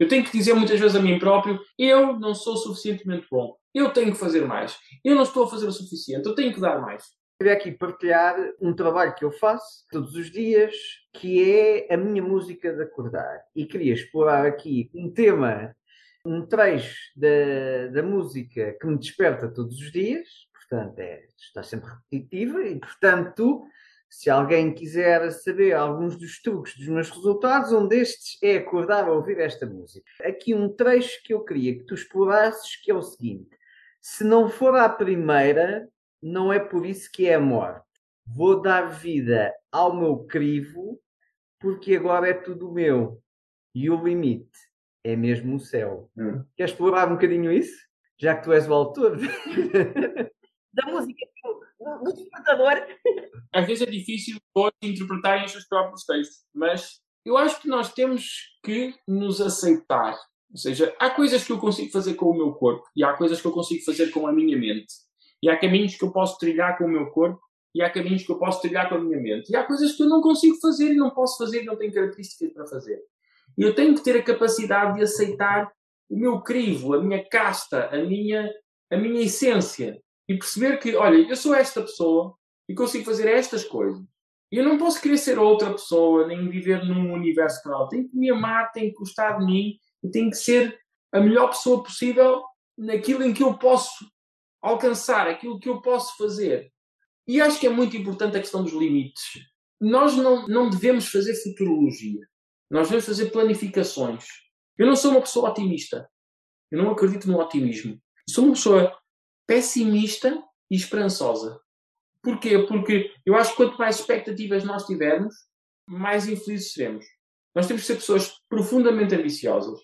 Eu tenho que dizer muitas vezes a mim próprio: eu não sou suficientemente bom, eu tenho que fazer mais, eu não estou a fazer o suficiente, eu tenho que dar mais. Queria aqui partilhar um trabalho que eu faço todos os dias, que é a minha música de acordar. E queria explorar aqui um tema, um trecho da, da música que me desperta todos os dias. Portanto, é, está sempre repetitiva e, portanto, se alguém quiser saber alguns dos truques dos meus resultados, um destes é acordar a ouvir esta música. Aqui um trecho que eu queria que tu explorasses, que é o seguinte. Se não for à primeira, não é por isso que é a morte. Vou dar vida ao meu crivo, porque agora é tudo meu. E o limite é mesmo o céu. Hum. Queres explorar um bocadinho isso? Já que tu és o autor. Despertador. Às vezes é difícil todos interpretarem os seus próprios textos, mas eu acho que nós temos que nos aceitar. Ou seja, há coisas que eu consigo fazer com o meu corpo e há coisas que eu consigo fazer com a minha mente. E há caminhos que eu posso trilhar com o meu corpo e há caminhos que eu posso trilhar com a minha mente. E há coisas que eu não consigo fazer e não posso fazer não tenho características para fazer. E eu tenho que ter a capacidade de aceitar o meu crivo, a minha casta, a minha, a minha essência. E perceber que, olha, eu sou esta pessoa e consigo fazer estas coisas. E eu não posso querer ser outra pessoa, nem viver num universo canal. Tenho que me amar, tenho que gostar de mim e tenho que ser a melhor pessoa possível naquilo em que eu posso alcançar, aquilo que eu posso fazer. E acho que é muito importante a questão dos limites. Nós não, não devemos fazer futurologia. Nós devemos fazer planificações. Eu não sou uma pessoa otimista. Eu não acredito no otimismo. Sou uma pessoa pessimista e esperançosa. Porquê? Porque eu acho que quanto mais expectativas nós tivermos, mais infelizes seremos. Nós temos que ser pessoas profundamente ambiciosas,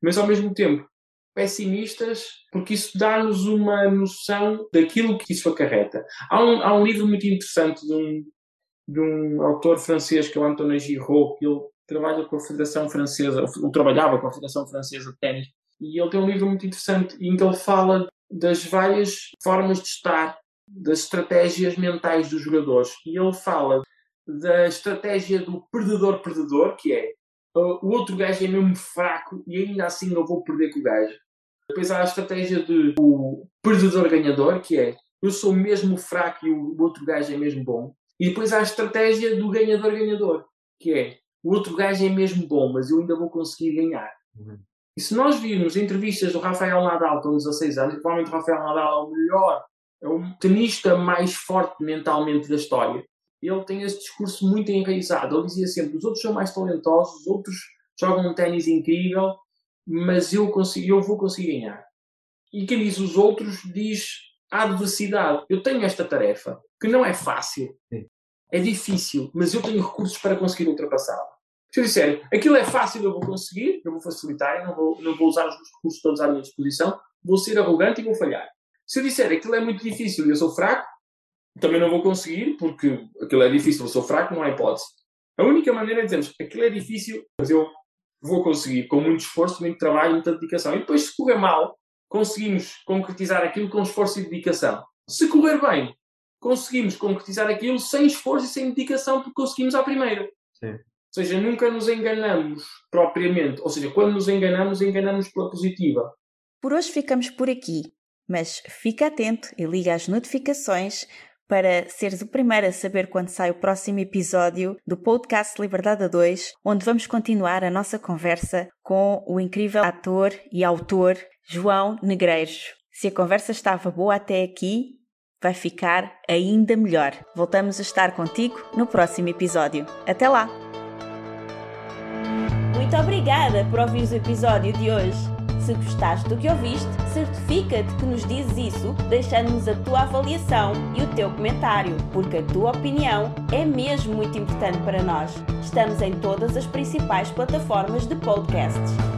mas ao mesmo tempo pessimistas, porque isso dá-nos uma noção daquilo que isso acarreta. Há um, há um livro muito interessante de um, de um autor francês que é o Antonin Giraud, que ele trabalha com a Federação Francesa, ou trabalhava com a Federação Francesa de Ténis, e ele tem um livro muito interessante em que ele fala das várias formas de estar, das estratégias mentais dos jogadores. E ele fala da estratégia do perdedor-perdedor, que é uh, o outro gajo é mesmo fraco e ainda assim eu vou perder com o gajo. Depois há a estratégia do perdedor-ganhador, que é eu sou mesmo fraco e o outro gajo é mesmo bom. E depois há a estratégia do ganhador-ganhador, que é o outro gajo é mesmo bom, mas eu ainda vou conseguir ganhar. Uhum. E se nós virmos entrevistas do Rafael Nadal com 16 anos, provavelmente o Rafael Nadal é o melhor, é o tenista mais forte mentalmente da história, ele tem esse discurso muito enraizado. Ele dizia sempre: os outros são mais talentosos, os outros jogam um ténis incrível, mas eu, consigo, eu vou conseguir ganhar. E quem diz os outros diz a adversidade. Eu tenho esta tarefa, que não é fácil, é difícil, mas eu tenho recursos para conseguir ultrapassá-la. Se eu disser, aquilo é fácil, eu vou conseguir, eu vou facilitar, eu não vou, não vou usar os meus recursos todos à minha disposição, vou ser arrogante e vou falhar. Se eu disser, aquilo é muito difícil e eu sou fraco, também não vou conseguir, porque aquilo é difícil, eu sou fraco, não há hipótese. A única maneira é dizermos, aquilo é difícil, mas eu vou conseguir, com muito esforço, muito trabalho, muita dedicação. E depois, se correr mal, conseguimos concretizar aquilo com esforço e dedicação. Se correr bem, conseguimos concretizar aquilo sem esforço e sem dedicação, porque conseguimos à primeira. Sim. Ou seja, nunca nos enganamos propriamente. Ou seja, quando nos enganamos, enganamos pela positiva. Por hoje ficamos por aqui, mas fica atento e liga as notificações para seres o primeiro a saber quando sai o próximo episódio do podcast Liberdade a 2, onde vamos continuar a nossa conversa com o incrível ator e autor João Negreiros. Se a conversa estava boa até aqui, vai ficar ainda melhor. Voltamos a estar contigo no próximo episódio. Até lá! Muito obrigada por ouvires o episódio de hoje. Se gostaste do que ouviste, certifica-te que nos dizes isso deixando-nos a tua avaliação e o teu comentário, porque a tua opinião é mesmo muito importante para nós. Estamos em todas as principais plataformas de podcasts.